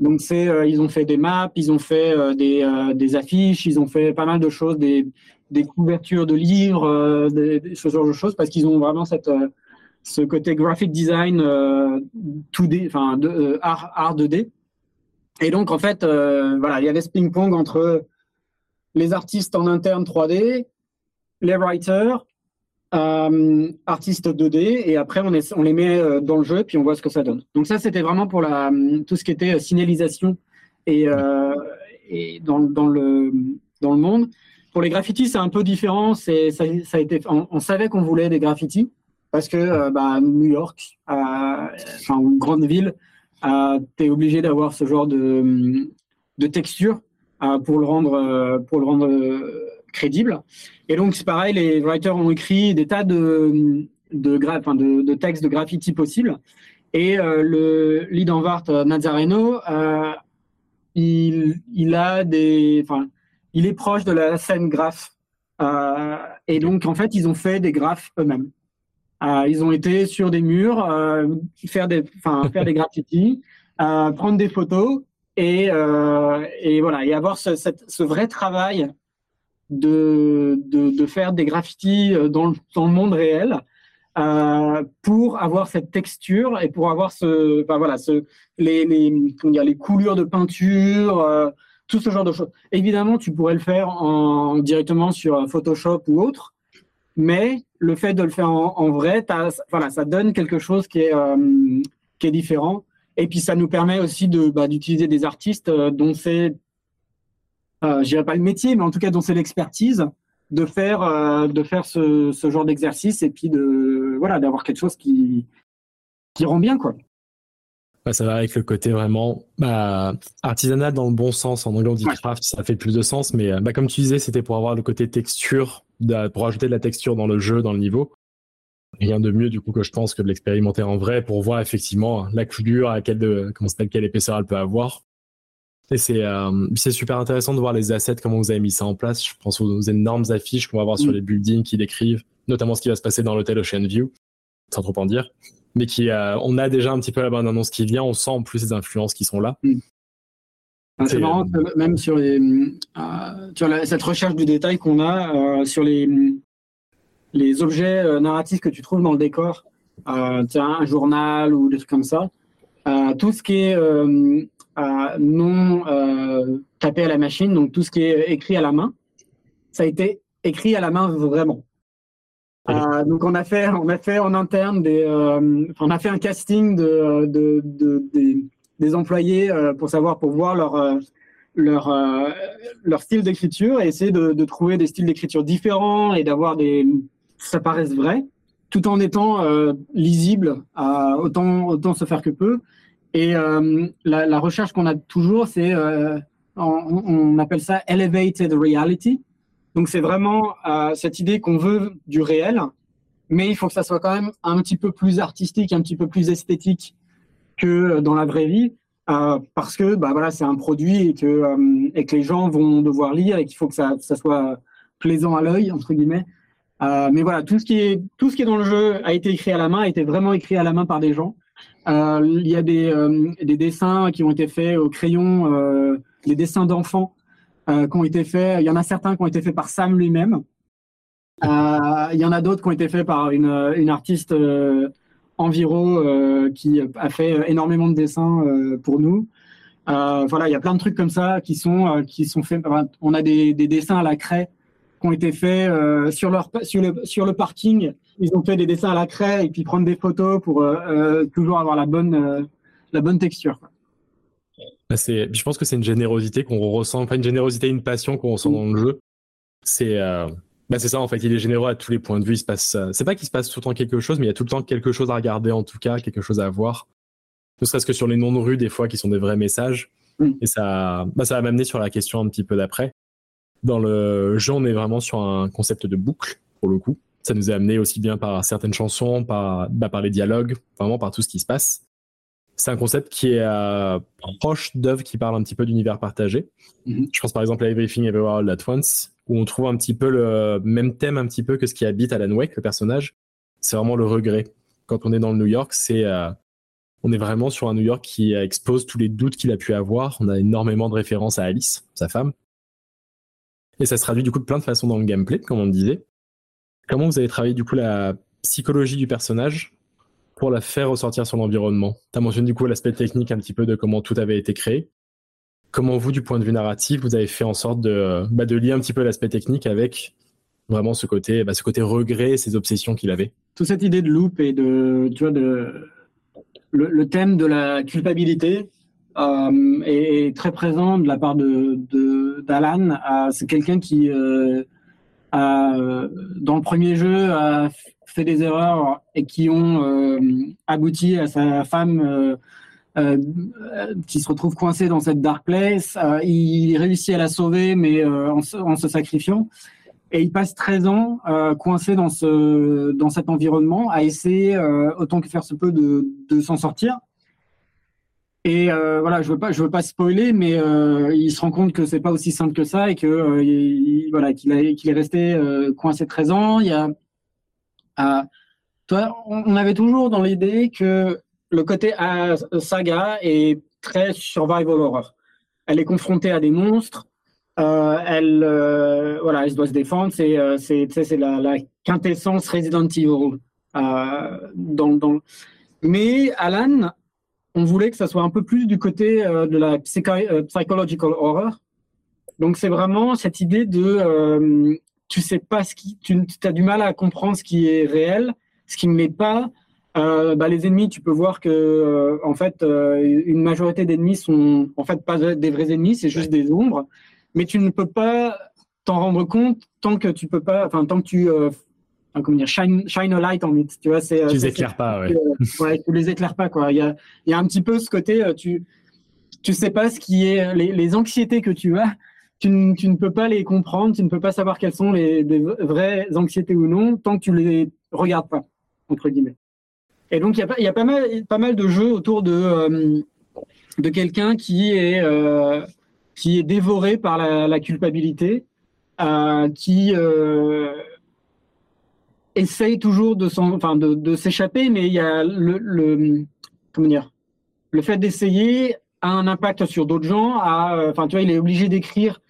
Donc c'est, euh, ils ont fait des maps, ils ont fait euh, des, euh, des, affiches, ils ont fait pas mal de choses, des, des couvertures de livres, des, ce genre de choses, parce qu'ils ont vraiment cette, ce côté graphic design 2D, enfin de, art, art 2D. Et donc en fait, voilà, il y avait ce ping-pong entre les artistes en interne 3D, les writers, euh, artistes 2D et après on, les met euh, dans le jeu puis on voit ce que ça donne. Donc ça c'était vraiment pour la, tout ce qui était euh, signalisation et, euh, et dans, dans, le, dans le monde. Pour les graffitis c'est un peu différent. Ça, ça, a été, on, savait qu'on voulait des graffitis parce que euh, bah, New York, enfin une grande ville, tu es obligé d'avoir ce genre de, de texture pour le rendre pour le rendre crédible. Et donc, c'est pareil, les writers ont écrit des tas de, de, enfin, de, textes de graffiti possibles. Et euh, le lead en Vart euh, Nazareno, euh, il, il a des, il est proche de la scène graph. Euh, et donc, en fait, ils ont fait des graphes eux-mêmes. Euh, ils ont été sur des murs, euh, faire des, enfin, faire des graffitis, prendre des photos et, et voilà, et avoir ce, cette, ce vrai travail de, de, de, faire des graffitis euh, dans le, dans le monde réel euh, pour avoir cette texture et pour avoir ce, enfin voilà, ce, les, les, comment dire, les coulures de peinture, euh, tout ce genre de choses. Évidemment, tu pourrais le faire en, directement sur Photoshop ou autre, mais le fait de le faire en, vrai, voilà, ça donne quelque chose qui est, euh, qui est différent. Et puis ça nous permet aussi bah, d'utiliser des artistes euh, dont c'est euh, je dirais pas le métier, mais en tout cas dont c'est l'expertise de faire euh, de faire ce, ce genre d'exercice et puis de voilà d'avoir quelque chose qui qui rend bien quoi. Ouais, ça va avec le côté vraiment bah, artisanal dans le bon sens. En anglais, on dit craft, ça fait plus de sens. Mais bah, comme tu disais, c'était pour avoir le côté texture, pour ajouter de la texture dans le jeu, dans le niveau. Rien de mieux, du coup, que je pense que de l'expérimenter en vrai pour voir effectivement la coulure, à quelle, de, comment quelle épaisseur elle peut avoir. Et c'est euh, c'est super intéressant de voir les assets, comment vous avez mis ça en place. Je pense aux, énormes affiches qu'on va voir sur mm. les buildings qui décrivent, notamment ce qui va se passer dans l'hôtel Ocean View, sans trop en dire. Mais qui, euh, on a déjà un petit peu la bande annonce qui vient, on sent en plus les influences qui sont là. Mm. Ah, c'est marrant, même sur les, euh, sur la, cette recherche du détail qu'on a euh, sur les, les objets euh, narratifs que tu trouves dans le décor, euh, un journal ou des trucs comme ça, tout ce qui est non euh, tapé à la machine, donc tout ce qui est écrit à la main, ça a été écrit à la main vraiment. Euh, donc on a fait, on a fait en interne des, euh, on a fait un casting de, de, de des, des, employés euh, pour savoir, pour voir leur leur leur style d'écriture et essayer de, de, trouver des styles d'écriture différents et d'avoir des, ça paraisse vrai, tout en étant lisible, autant autant se faire que peu. Et la, la, recherche qu'on a toujours, c'est, on, on, appelle ça elevated reality. Donc c'est vraiment euh, cette idée qu'on veut du réel, mais il faut que ça soit quand même un petit peu plus artistique, un petit peu plus esthétique que dans la vraie vie, euh, parce que bah voilà, c'est un produit et que euh, et que les gens vont devoir lire et qu'il faut que ça, soit plaisant à l'œil entre guillemets. Euh, mais voilà, tout ce qui est tout ce qui est dans le jeu a été écrit à la main, a été vraiment écrit à la main par des gens. Euh, il y a des, euh, des, dessins qui ont été faits au crayon, euh, des dessins d'enfants qui ont été faits. Il y en a certains qui ont été faits par Sam lui-même. il y en a d'autres qui ont été faits par une, une artiste environ qui a fait énormément de dessins pour nous. voilà, il y a plein de trucs comme ça qui sont qui sont faits. On a des, des dessins à la craie qui ont été faits sur, leur, sur, le, sur le parking. Ils ont fait des dessins à la craie et puis prendre des photos pour toujours avoir la bonne, la bonne texture. Bah, je pense que c'est une générosité qu'on ressent, enfin une générosité, une passion qu'on ressent dans le jeu. C'est bah c'est ça en fait, il est généreux à tous les points de vue. Il se passe, c'est pas qu'il se passe tout le temps quelque chose, mais il y a tout le temps quelque chose à regarder en tout cas, quelque chose à voir. Ne serait-ce que sur les noms de rue des fois qui sont des vrais messages. Mm. Et ça, bah, ça va m'amener sur la question un petit peu d'après. Dans le jeu, on est vraiment sur un concept de boucle pour le coup. Ça nous est amené aussi bien par certaines chansons, par, bah, par les dialogues, vraiment par tout ce qui se passe. C'est un concept qui est euh, proche d'œuvres qui parlent un petit peu d'univers partagé. Mm-hmm. Je pense par exemple à Everything Everywhere All At Once, où on trouve un petit peu le même thème un petit peu que ce qui habite Alan Wake, le personnage. C'est vraiment le regret. Quand on est dans le New York, c'est euh, on est vraiment sur un New York qui expose tous les doutes qu'il a pu avoir. On a énormément de références à Alice, sa femme. Et ça se traduit du coup de plein de façons dans le gameplay, comme on le disait. Comment vous avez travaillé du coup la psychologie du personnage pour la faire ressortir sur l'environnement Tu as mentionné du coup l'aspect technique un petit peu de comment tout avait été créé comment vous, du point de vue narratif, vous avez fait en sorte de, bah, de lier un petit peu l'aspect technique avec vraiment ce côté, bah, ce côté regret, ces obsessions qu'il avait? Toute cette idée de loop et de, tu vois, le, thème de la culpabilité euh, est, très présent de la part de d'Alan. Euh, c'est quelqu'un qui, euh, a, dans le premier jeu, a fait des erreurs et qui ont abouti à sa femme euh, qui se retrouve coincé dans cette dark place. Euh, il réussit à la sauver, mais euh, en, se sacrifiant. Et il passe 13 ans coincé dans, ce, dans cet environnement, à essayer, autant que faire se peut, de, de s'en sortir. Et voilà, je veux veux pas spoiler, mais il se rend compte que c'est pas aussi simple que ça et que voilà, qu'il est resté coincé 13 ans. Il y a, on avait toujours dans l'idée que le côté saga est très survival horror. Elle est confrontée à des monstres. Euh, elle, euh, voilà, elle doit se défendre. C'est, euh, c'est, la, la, quintessence Resident Evil. Mais Alan, on voulait que ça soit un peu plus du côté de la psychological horror. Donc c'est vraiment cette idée de tu sais pas ce qui, tu as du mal à comprendre ce qui est réel, ce qui ne l'est pas, euh, bah, les ennemis, tu peux voir que euh, en fait, euh, une majorité d'ennemis sont en fait pas des vrais ennemis, c'est juste des ombres. Mais tu ne peux pas t'en rendre compte tant que tu peux pas, enfin tant que tu comment dire, shine, shine a light on it. Tu vois, c'est. Tu les éclaires pas, ouais. ouais. Tu les éclaires pas, quoi. Il y a, il y a un petit peu ce côté, tu, tu sais pas ce qui est les, les anxiétés que tu as. Tu, ne peux pas les comprendre, tu ne peux pas savoir quelles sont les, vraies anxiétés ou non tant que tu les regardes pas entre guillemets. Et donc, il y a, pas, mal, de jeux autour de, euh, de quelqu'un qui, est euh, qui est dévoré par la, culpabilité, euh, qui essaye toujours de, enfin, de, s'échapper, mais il y a le, comment dire, le fait d'essayer a un impact sur d'autres gens. enfin, tu il est obligé d'écrire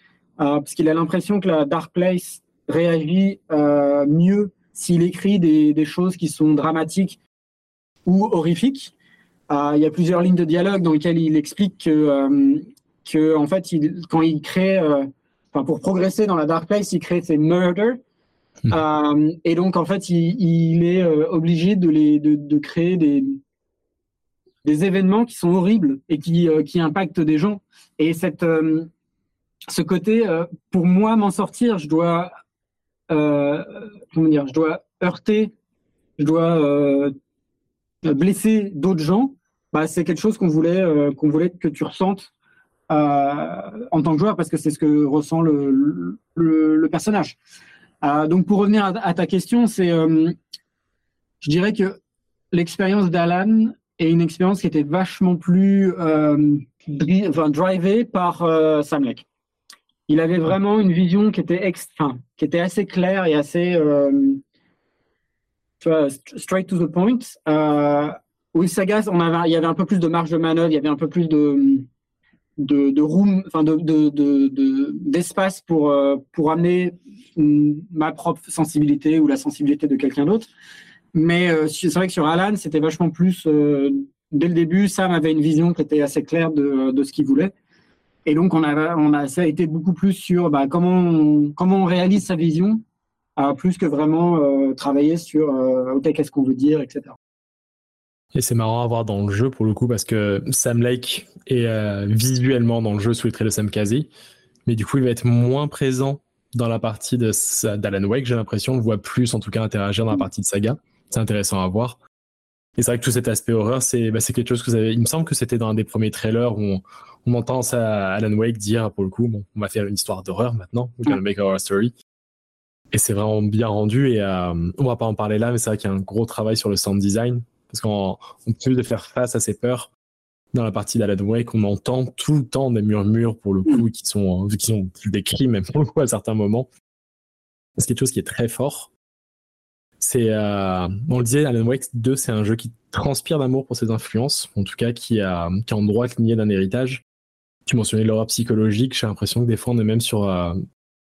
parce qu'il a l'impression que la Dark Place réagit mieux s'il écrit des, des, choses qui sont dramatiques ou horrifique. Euh, il y a plusieurs lignes de dialogue dans lesquelles il explique que, euh, que en fait, il, quand il crée, euh, pour progresser dans la Dark Place, il crée ses murders. Hmm. et donc, en fait, il, est obligé de, les, de, de, créer des, des événements qui sont horribles et qui, qui impactent des gens. Et cette, ce côté, pour moi, m'en sortir, je dois, comment dire, je dois heurter, je dois euh, blesser d'autres gens, bah, c'est quelque chose qu'on voulait, euh, qu'on voulait que tu ressentes euh, en tant que joueur parce que c'est ce que ressent le, personnage. donc pour revenir à, ta question, c'est, je dirais que l'expérience d'Alan est une expérience qui était vachement plus enfin, drivée par Sam Lake. Il avait vraiment une vision qui était, ex, qui était assez claire et assez tu vois, straight to the point. Euh, oui, Sagas, on avait, il y avait un peu plus de marge de manœuvre, il y avait un peu plus de, de, de room, enfin de, de, de, d'espace pour, euh, pour amener ma propre sensibilité ou la sensibilité de quelqu'un d'autre. Mais euh, c'est vrai que sur Alan, c'était vachement plus. Euh, dès le début, Sam avait une vision qui était assez claire de, de ce qu'il voulait. Et donc, on a, on a, ça a été beaucoup plus sur bah, comment, on, comment on réalise sa vision, plus que vraiment travailler sur OK, qu'est-ce qu'on veut dire, etc. Et c'est marrant à voir dans le jeu pour le coup parce que Sam Lake est visuellement dans le jeu sous les traits de Sam Kazi, mais du coup il va être moins présent dans la partie d'Alan Wake, j'ai l'impression, on le voit plus en tout cas interagir dans la partie de Saga. C'est intéressant à voir. Et c'est vrai que tout cet aspect horreur, c'est bah, quelque chose que vous avez. Il me semble que c'était dans un des premiers trailers où on, on entend ça Alan Wake dire pour le coup, bon, on va faire une histoire d'horreur maintenant, we're gonna make a horror story. Et c'est vraiment bien rendu et euh, on va pas en parler là, mais c'est vrai qu'il y a un gros travail sur le sound design parce qu'en plus de faire face à ces peurs, dans la partie d'Alan Wake, on entend tout le temps des murmures pour le coup qui sont, qui sont des cris même pour le coup à certains moments. C'est quelque chose qui est très fort. C'est, euh, on le disait, Alan Wake 2, c'est un jeu qui transpire d'amour pour ses influences, en tout cas qui a, qui a en droit lignée d'un héritage. Tu mentionnais l'horreur psychologique, j'ai l'impression que des fois on est même sur euh,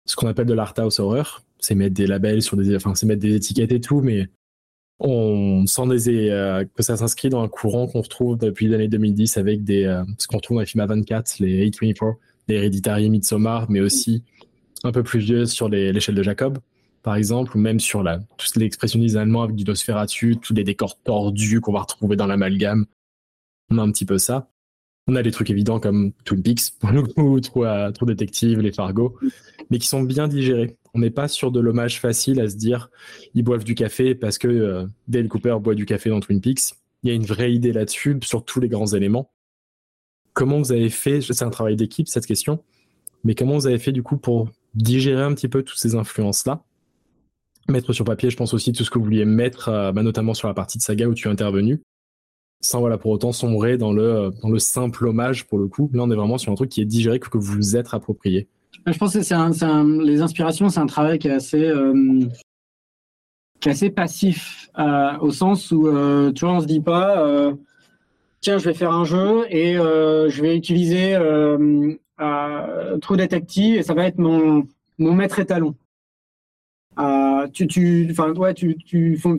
ce qu'on appelle de l'art house horror. C'est mettre des labels sur des, enfin c'est mettre des étiquettes et tout, mais on sent euh, que ça s'inscrit dans un courant qu'on retrouve depuis l'année 2010 avec des, ce qu'on retrouve dans les films A24, les A24, les Héréditary, Midsommar, mais aussi un peu plus vieux sur l'échelle de Jacob par exemple, ou même sur la, tout l'expressionnisme allemand avec du Nosferatu, tous les décors tordus qu'on va retrouver dans l'amalgame. On a un petit peu ça. On a des trucs évidents comme Twin Peaks, pour le coup, euh, Détective, les Fargo, mais qui sont bien digérés. On n'est pas sur de l'hommage facile à se dire ils boivent du café parce que euh, Dale Cooper boit du café dans Twin Peaks. Il y a une vraie idée là-dessus sur tous les grands éléments. Comment vous avez fait, c'est un travail d'équipe cette question, mais comment vous avez fait du coup pour digérer un petit peu toutes ces influences-là? Mettre sur papier, je pense aussi tout ce que vous vouliez mettre, euh, bah, notamment sur la partie de saga où tu es intervenu, sans voilà pour autant sombrer dans le, dans le simple hommage pour le coup. Là, on est vraiment sur un truc qui est digéré, que vous vous êtes approprié. Je pense que les inspirations, c'est un travail qui est assez, euh, qui est assez passif, euh, au sens où, tu vois, on se dit pas, tiens, je vais faire un jeu et je vais utiliser True Detective et ça va être mon, mon maître étalon. Euh, enfin, ouais,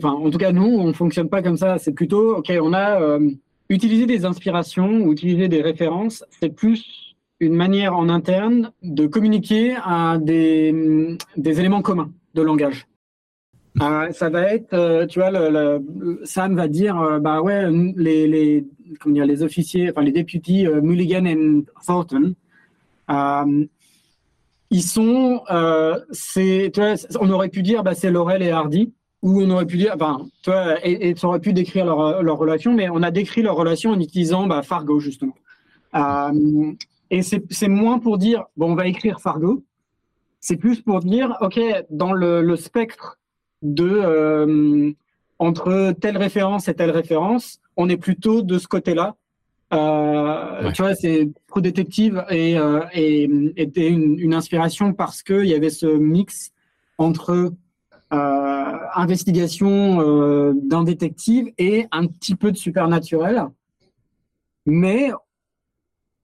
en tout cas, nous, on fonctionne pas comme ça. C'est plutôt, ok, on a euh, utilisé des inspirations ou utiliser des références. C'est plus une manière en interne de communiquer à des, des éléments communs de langage. Euh, ça va être, tu vois, Sam va dire, bah ouais, les, comment dire, les officiers, enfin les députés Mulligan et Thornton, ils sont, euh, on aurait pu dire, bah, c'est Laurel et Hardy, ou on aurait pu dire, enfin, tu et, et aurait pu décrire leur, leur, relation, mais on a décrit leur relation en utilisant bah, Fargo justement. Euh, et c'est moins pour dire, bon, on va écrire Fargo, c'est plus pour dire, ok, dans le, spectre de euh, entre telle référence et telle référence, on est plutôt de ce côté-là euh, tu vois, c'est Pro Détective et, euh, et était une, une, inspiration parce qu'il y avait ce mix entre euh, investigation euh, d'un détective et un petit peu de supernaturel. Mais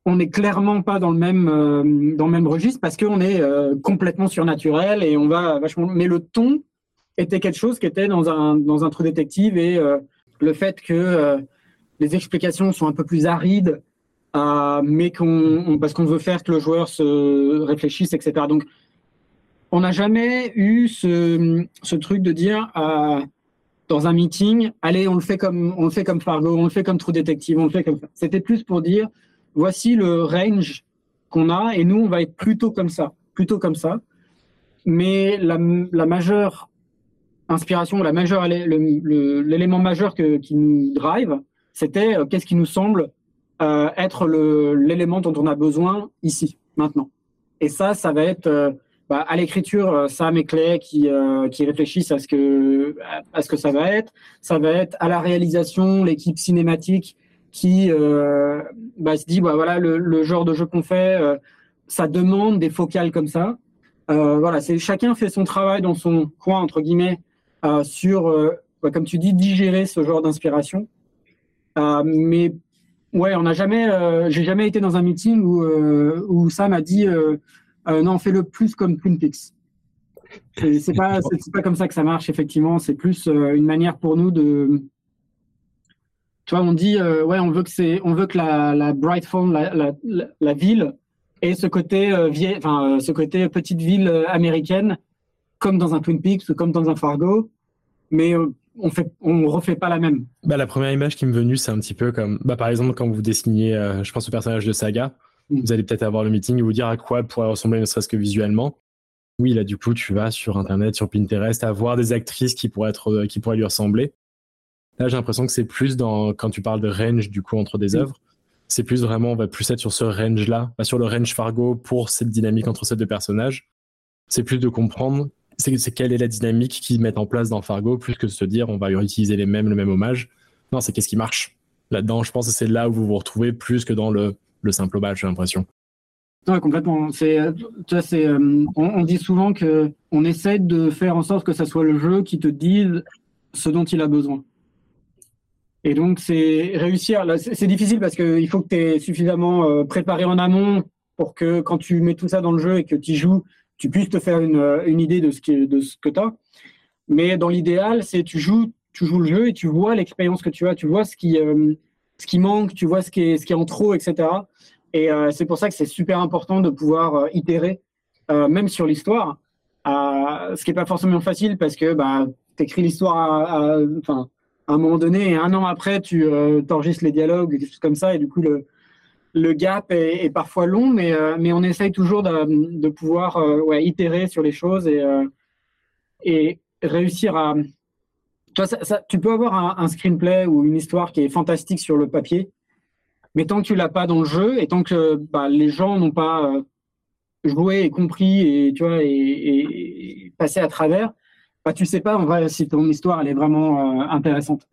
on n'est clairement pas dans le même euh, dans le même registre parce qu'on est complètement surnaturel et on va vachement. Mais le ton était quelque chose qui était dans un dans un détective et le fait que les explications sont un peu plus arides, euh, mais qu'on, parce qu'on veut faire que le joueur se réfléchisse, etc. Donc, on n'a jamais eu ce, ce, truc de dire euh, dans un meeting, allez, on le fait comme on le fait comme Fargo, on le fait comme True Detective, on le fait comme. C'était plus pour dire, voici le range qu'on a, et nous, on va être plutôt comme ça, plutôt comme ça. Mais la, la majeure inspiration, la majeure, l'élément majeur que, qui nous drive, c'était euh, qu'est-ce qui nous semble euh, être l'élément dont on a besoin ici, maintenant. Et ça, ça va être euh, bah, à l'écriture, Sam et Clay qui, qui réfléchissent à ce, que, à ce que ça va être. Ça va être à la réalisation, l'équipe cinématique qui bah, se dit, bah, voilà, le, genre de jeu qu'on fait, ça demande des focales comme ça. voilà, c'est chacun fait son travail dans son coin, entre guillemets, sur, bah, comme tu dis, digérer ce genre d'inspiration. Euh, mais ouais, on n'a jamais, euh, j'ai jamais été dans un meeting où, euh, où Sam a dit non, fais-le plus comme Twin Peaks. C'est pas, c'est pas comme ça que ça marche, effectivement. C'est plus une manière pour nous de. Tu vois, on dit, ouais, on veut que c'est, on veut que la, la Bright Phone, la, la, la, ville, et ce côté euh, enfin euh, ce côté petite ville américaine, comme dans un Twin Peaks ou comme dans un Fargo, mais on fait, on refait pas la même. Bah, la première image qui me venue, c'est un petit peu comme, bah, par exemple, quand vous dessinez, je pense au personnage de Saga, mm. vous allez peut-être avoir le meeting et vous dire à quoi pourrait ressembler, ne serait-ce que visuellement. Oui, là, du coup, tu vas sur Internet, sur Pinterest, à voir des actrices qui pourraient être, qui pourraient lui ressembler. Là, j'ai l'impression que c'est plus dans, quand tu parles de range, du coup, entre des mm. œuvres, c'est plus vraiment, on va plus être sur ce range-là, pas sur le range Fargo pour cette dynamique entre ces deux personnages. C'est plus de comprendre c'est quelle est la dynamique qu'ils mettent en place dans Fargo, plus que de se dire on va utiliser les mêmes, le même hommage. Non, c'est qu'est-ce qui marche. Là-dedans, je pense que c'est là où vous vous retrouvez plus que dans le, le simple hommage, j'ai l'impression. Oui, complètement. C'est, c'est, euh, on, dit souvent que on essaie de faire en sorte que ça soit le jeu qui te dise ce dont il a besoin. Et donc, c'est réussir. C'est difficile parce qu'il faut que tu es suffisamment euh, préparé en amont pour que quand tu mets tout ça dans le jeu et que tu joues, tu puisses te faire une, euh, idée de ce, que tu as. Mais dans l'idéal, c'est tu joues, tu joues le jeu et tu vois l'expérience que tu as, tu vois ce qui, euh, manque, tu vois ce qui est, en trop, etc. Et c'est pour ça que c'est super important de pouvoir itérer, même sur l'histoire. ce qui n'est pas forcément facile parce que bah, tu écris l'histoire à, à, un moment donné, et un an après, tu euh, enregistres les dialogues, des choses comme ça, et du coup, le, le gap est, parfois long, mais, euh, mais on essaye toujours de, pouvoir euh, itérer sur les choses et, euh, réussir à. Toi, ça, tu peux avoir un, un, screenplay ou une histoire qui est fantastique sur le papier, mais tant que tu l'as pas dans le jeu et tant que bah, les gens n'ont pas joué et compris et tu vois et, passé à travers, bah, tu sais pas si ton histoire elle est vraiment intéressante.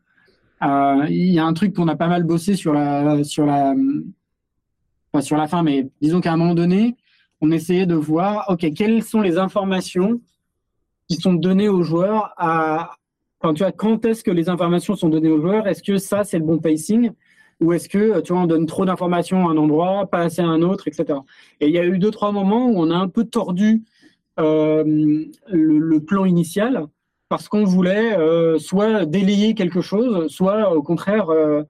Il y a un truc qu'on a pas mal bossé sur la sur la fin, mais disons qu'à un moment donné, on essayait de voir ok quelles sont les informations qui sont données aux joueurs quand est-ce que les informations sont données aux joueurs? Est-ce que ça c'est le bon pacing? Ou est-ce que tu vois on donne trop d'informations à un endroit, pas assez à un autre, etc. Et il y a eu deux trois moments où on a un peu tordu euh, le, plan initial parce qu'on voulait euh, soit délayer quelque chose, soit au contraire euh,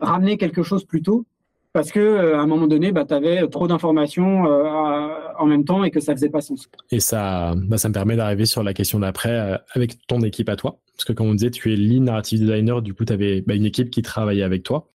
ramener quelque chose plus tôt parce que à un moment donné, bah, tu avais trop d'informations en même temps et que ça faisait pas sens. Et ça, bah, ça me permet d'arriver sur la question d'après avec ton équipe à toi. Parce que comme on disait, tu es lead narrative designer, du coup, tu avais bah, une équipe qui travaillait avec toi.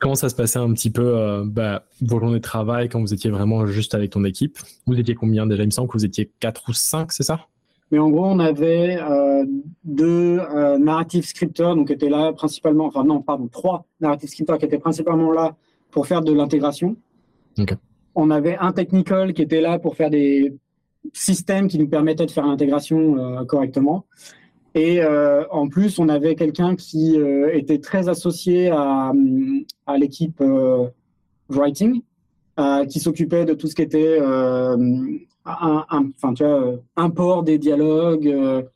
Comment ça se passait un petit peu euh, bah, vos journées de travail quand vous étiez vraiment juste avec ton équipe? Vous étiez combien déjà? Il me semble que vous étiez 4 ou 5, c'est ça? Mais en gros, on avait euh, deux euh, narrative scripteurs donc qui étaient là principalement, enfin non, pardon, trois narrative scripteurs qui étaient principalement là pour faire de l'intégration. On avait un technical qui était là pour faire des systèmes qui nous permettaient de faire l'intégration euh, correctement. Et euh, en plus, on avait quelqu'un qui était très associé à, à l'équipe writing, qui s'occupait de tout ce qui était un, un, tu vois, import des dialogues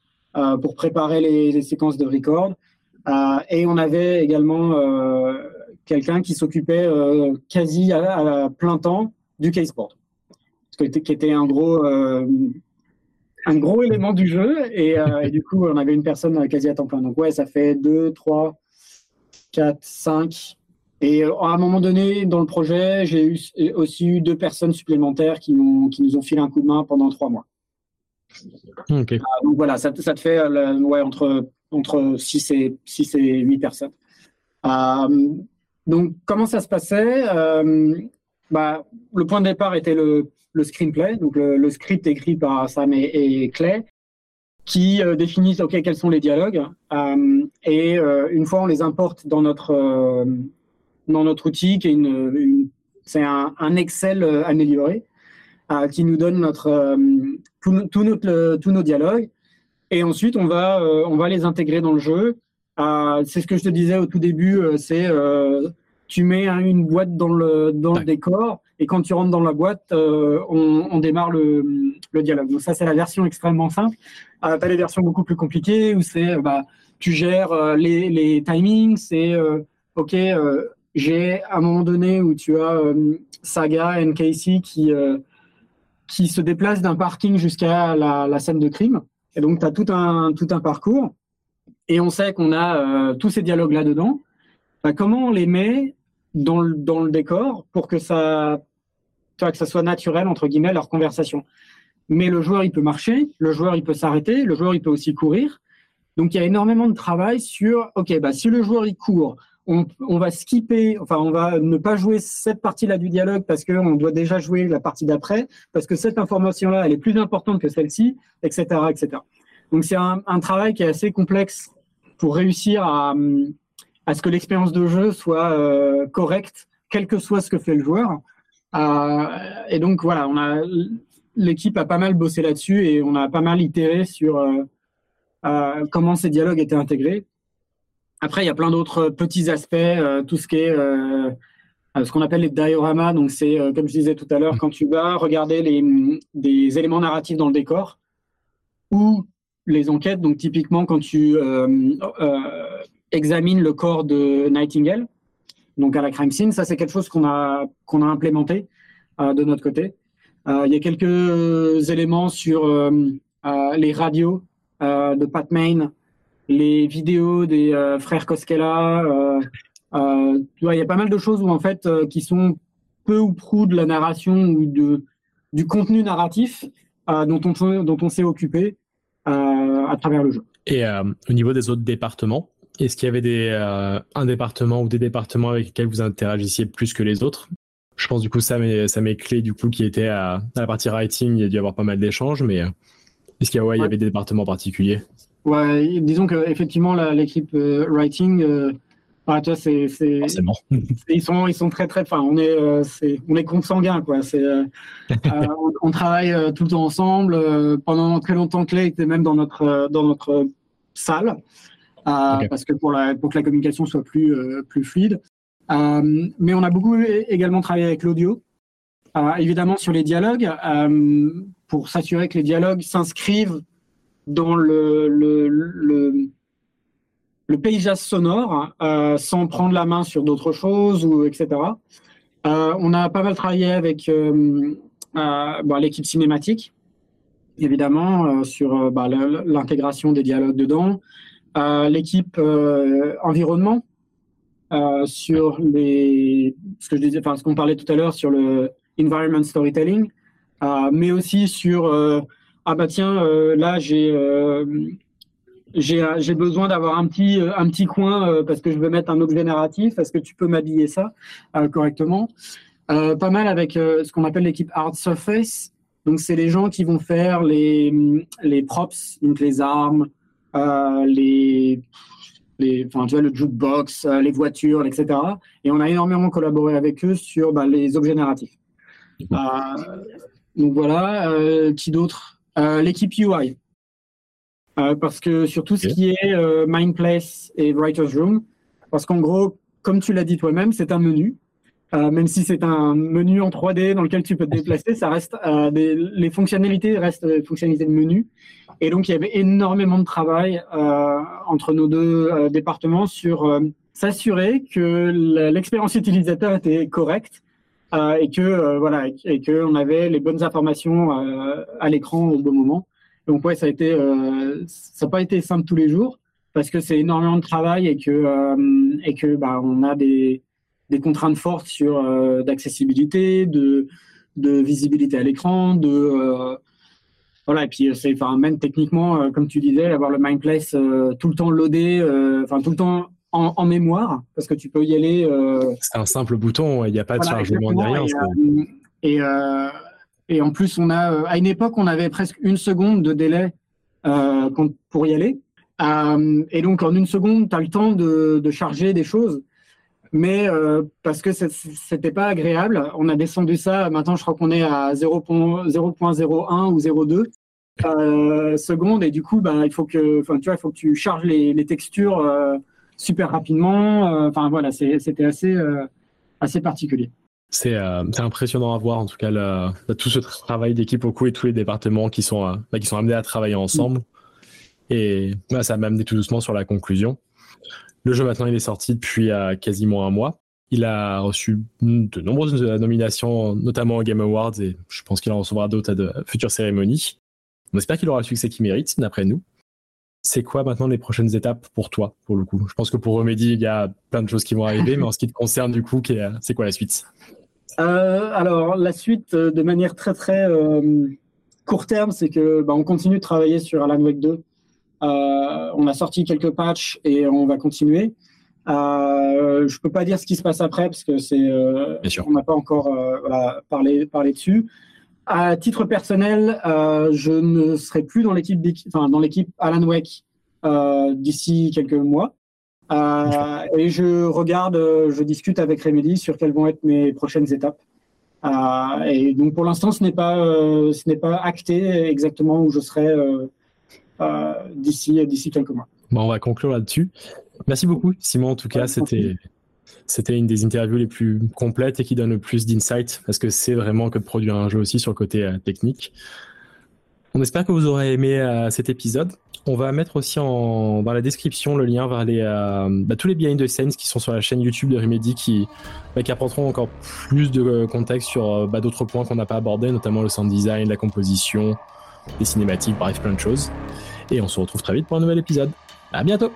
pour préparer les, séquences de record. et on avait également quelqu'un qui s'occupait quasi à, plein temps du caseboard, qui était un gros un gros élément du jeu. Euh, et, du coup, on avait une personne quasi à temps plein. Donc, ouais, ça fait 2, 3, 4, 5. Et euh, à un moment donné, dans le projet, j'ai eu, aussi eu deux personnes supplémentaires qui, qui nous ont filé un coup de main pendant trois mois. Euh, donc voilà, ça, ça te fait ouais, entre, entre 6 et, 6 et 8 personnes. donc comment ça se passait? Bah, Le point de départ était le, le screenplay, donc le, script écrit par Sam et, Clay, qui euh, définissent ok quels sont les dialogues euh, et euh, une fois on les importe dans notre dans notre outil qui est une, c'est un, Excel amélioré qui nous donne notre tous notre tous nos dialogues et ensuite on va on va les intégrer dans le jeu. c'est ce que je te disais au tout début, c'est tu mets une boîte dans le, dans le décor et quand tu rentres dans la boîte, euh, on, on, démarre le, le, dialogue. Donc ça, c'est la version extrêmement simple. Euh, tu as les versions beaucoup plus compliquées où c'est, bah, tu gères euh, les, les timings, c'est, euh, OK, euh, j'ai un moment donné où tu as Saga et Casey qui, qui se déplacent d'un parking jusqu'à la, scène de crime. Et donc, tu as tout un, tout un parcours. Et on sait qu'on a tous ces dialogues là-dedans. Bah, comment on les met dans le, dans le décor pour que ça que ça soit naturel entre guillemets leur conversation? Mais le joueur il peut marcher, le joueur il peut s'arrêter, le joueur il peut aussi courir. Donc il y a énormément de travail sur ok bah si le joueur il court, on, va skipper, enfin on va ne pas jouer cette partie-là du dialogue parce qu'on doit déjà jouer la partie d'après, parce que cette information-là elle est plus importante que celle-ci, etc., etc. Donc c'est un, travail qui est assez complexe pour réussir à, à ce que l'expérience de jeu soit euh, correcte, quel que soit ce que fait le joueur. Euh, et donc voilà, on a l'équipe a pas mal bossé là-dessus et on a pas mal itéré sur euh comment ces dialogues étaient intégrés. Après, il y a plein d'autres petits aspects, euh, tout ce qui est ce qu'on appelle les dioramas. Donc c'est comme je disais tout à l'heure, quand tu vas regarder les des éléments narratifs dans le décor ou les enquêtes. Donc typiquement quand tu examine le corps de Nightingale, donc à la crime scene. Ça, c'est quelque chose qu'on a, qu'on a implémenté euh, de notre côté. Euh, il y a quelques éléments sur euh, les radios de Pat Main, les vidéos des frères Koskela. il y a pas mal de choses où, en fait, qui sont peu ou prou de la narration ou de, du contenu narratif dont on, dont on s'est occupé à travers le jeu. Et au niveau des autres départements, est-ce qu'il y avait des, euh, un département ou des départements avec lesquels vous interagissiez plus que les autres? Je pense du coup ça met, ça du coup qui était à, la partie writing, il y a dû y avoir pas mal d'échanges, mais euh, est-ce qu'il y, ouais, il y avait des départements particuliers? Ouais, disons qu'effectivement l'équipe euh, writing, ah, tu vois, c'est, ils sont, ils sont très très, enfin, on est, c'est, on est consanguins quoi. C'est, on, on, travaille tout le temps ensemble. pendant très longtemps, Clay était même dans notre, dans notre salle. Euh, parce que pour, la, pour que la communication soit plus, euh, plus fluide. Euh, mais on a beaucoup également travaillé avec l'audio, évidemment sur les dialogues, pour s'assurer que les dialogues s'inscrivent dans le, paysage sonore euh, sans prendre la main sur d'autres choses ou etc. Euh, on a pas mal travaillé avec euh, l'équipe cinématique, évidemment, sur bah, l'intégration des dialogues dedans, l'équipe environnement sur ce que je disais, enfin ce qu'on parlait tout à l'heure sur le environment storytelling, mais aussi sur ah bah tiens là j'ai j'ai besoin d'avoir un petit un petit coin parce que je veux mettre un objet narratif. Est-ce que tu peux m'habiller ça correctement? Pas mal avec ce qu'on appelle l'équipe art surface. Donc c'est les gens qui vont faire les les props, donc les armes, euh, les, les, enfin, tu vois, le jukebox, euh, les voitures, etc. Et on a énormément collaboré avec eux sur bah, les objets narratifs. Euh, donc voilà, qui d'autre? L'équipe UI. parce que sur tout ce qui est Mindplace et Writer's Room, parce qu'en gros, comme tu l'as dit toi-même, c'est un menu. même si c'est un menu en 3D dans lequel tu peux te déplacer, ça reste des, les fonctionnalités restent des fonctionnalités de menu. Et donc, il y avait énormément de travail euh, entre nos deux euh, départements sur euh, s'assurer que l'expérience utilisateur était correcte euh, et que euh, voilà et que on avait les bonnes informations à l'écran au bon moment. Donc ouais, ça a été ça n'a pas été simple tous les jours parce que c'est énormément de travail et que et que bah on a des des contraintes fortes sur d'accessibilité, de de visibilité à l'écran, de voilà, et puis euh, c'est, enfin, même techniquement, euh, comme tu disais, avoir le Mindplace euh, tout le temps loadé, enfin tout le temps en, mémoire, parce que tu peux y aller. c'est un simple bouton, il n'y a pas de chargement de rien. Et, et, en plus, on a, à une époque, on avait presque une seconde de délai pour y aller. et donc, en une seconde, tu as le temps de, de charger des choses mais euh, parce que c'était pas agréable, on a descendu ça. Maintenant, je crois qu'on est à 0.01 ou 0.2 euh, secondes, et du coup, bah, il faut que, tu vois, il faut que tu charges les, les textures euh, super rapidement. Euh, enfin, voilà, c'était assez, euh, assez particulier. C'est impressionnant à voir, en tout cas, le, tout ce travail d'équipe au coup et tous les départements qui sont, bah, qui sont amenés à travailler ensemble. Et bah, ça m'a amené tout doucement sur la conclusion. Le jeu maintenant il est sorti depuis euh, quasiment un mois. Il a reçu de nombreuses nominations, notamment aux Game Awards, et je pense qu'il en recevra d'autres à de futures cérémonies. On espère qu'il aura le succès qu'il mérite, d'après nous. C'est quoi maintenant les prochaines étapes pour toi, pour le coup? Je pense que pour Remedy, il y a plein de choses qui vont arriver, mais en ce qui te concerne, du coup, c'est quoi la suite? Alors, la suite, de manière très très court terme, c'est que bah, on continue de travailler sur Alan Wake 2. on a sorti quelques patchs et on va continuer. Euh, je peux pas dire ce qui se passe après parce que c'est, on n'a pas encore parlé, parlé dessus. À titre personnel, euh, je ne serai plus dans l'équipe, enfin dans l'équipe Alan Wake euh, d'ici quelques mois. Euh, et je regarde, je discute avec Remedy sur quelles vont être mes prochaines étapes. et donc pour l'instant, ce n'est pas, ce n'est pas acté exactement où je serai d'ici d'ici quelques mois. Bon, on va conclure là-dessus. Merci beaucoup, Simon. En tout cas, c'était c'était une des interviews les plus complètes et qui donne le plus d'insight parce que c'est vraiment que de produire un jeu aussi sur le côté euh, technique. On espère que vous aurez aimé euh, cet épisode. On va mettre aussi dans la description le lien vers les, euh, bah, tous les behind the scenes qui sont sur la chaîne YouTube de Remedy qui, bah, apporteront encore plus de contexte sur bah, d'autres points qu'on n'a pas abordés, notamment le sound design, la composition, les cinématiques, bref, plein de choses. Et on se retrouve très vite pour un nouvel épisode. À bientôt!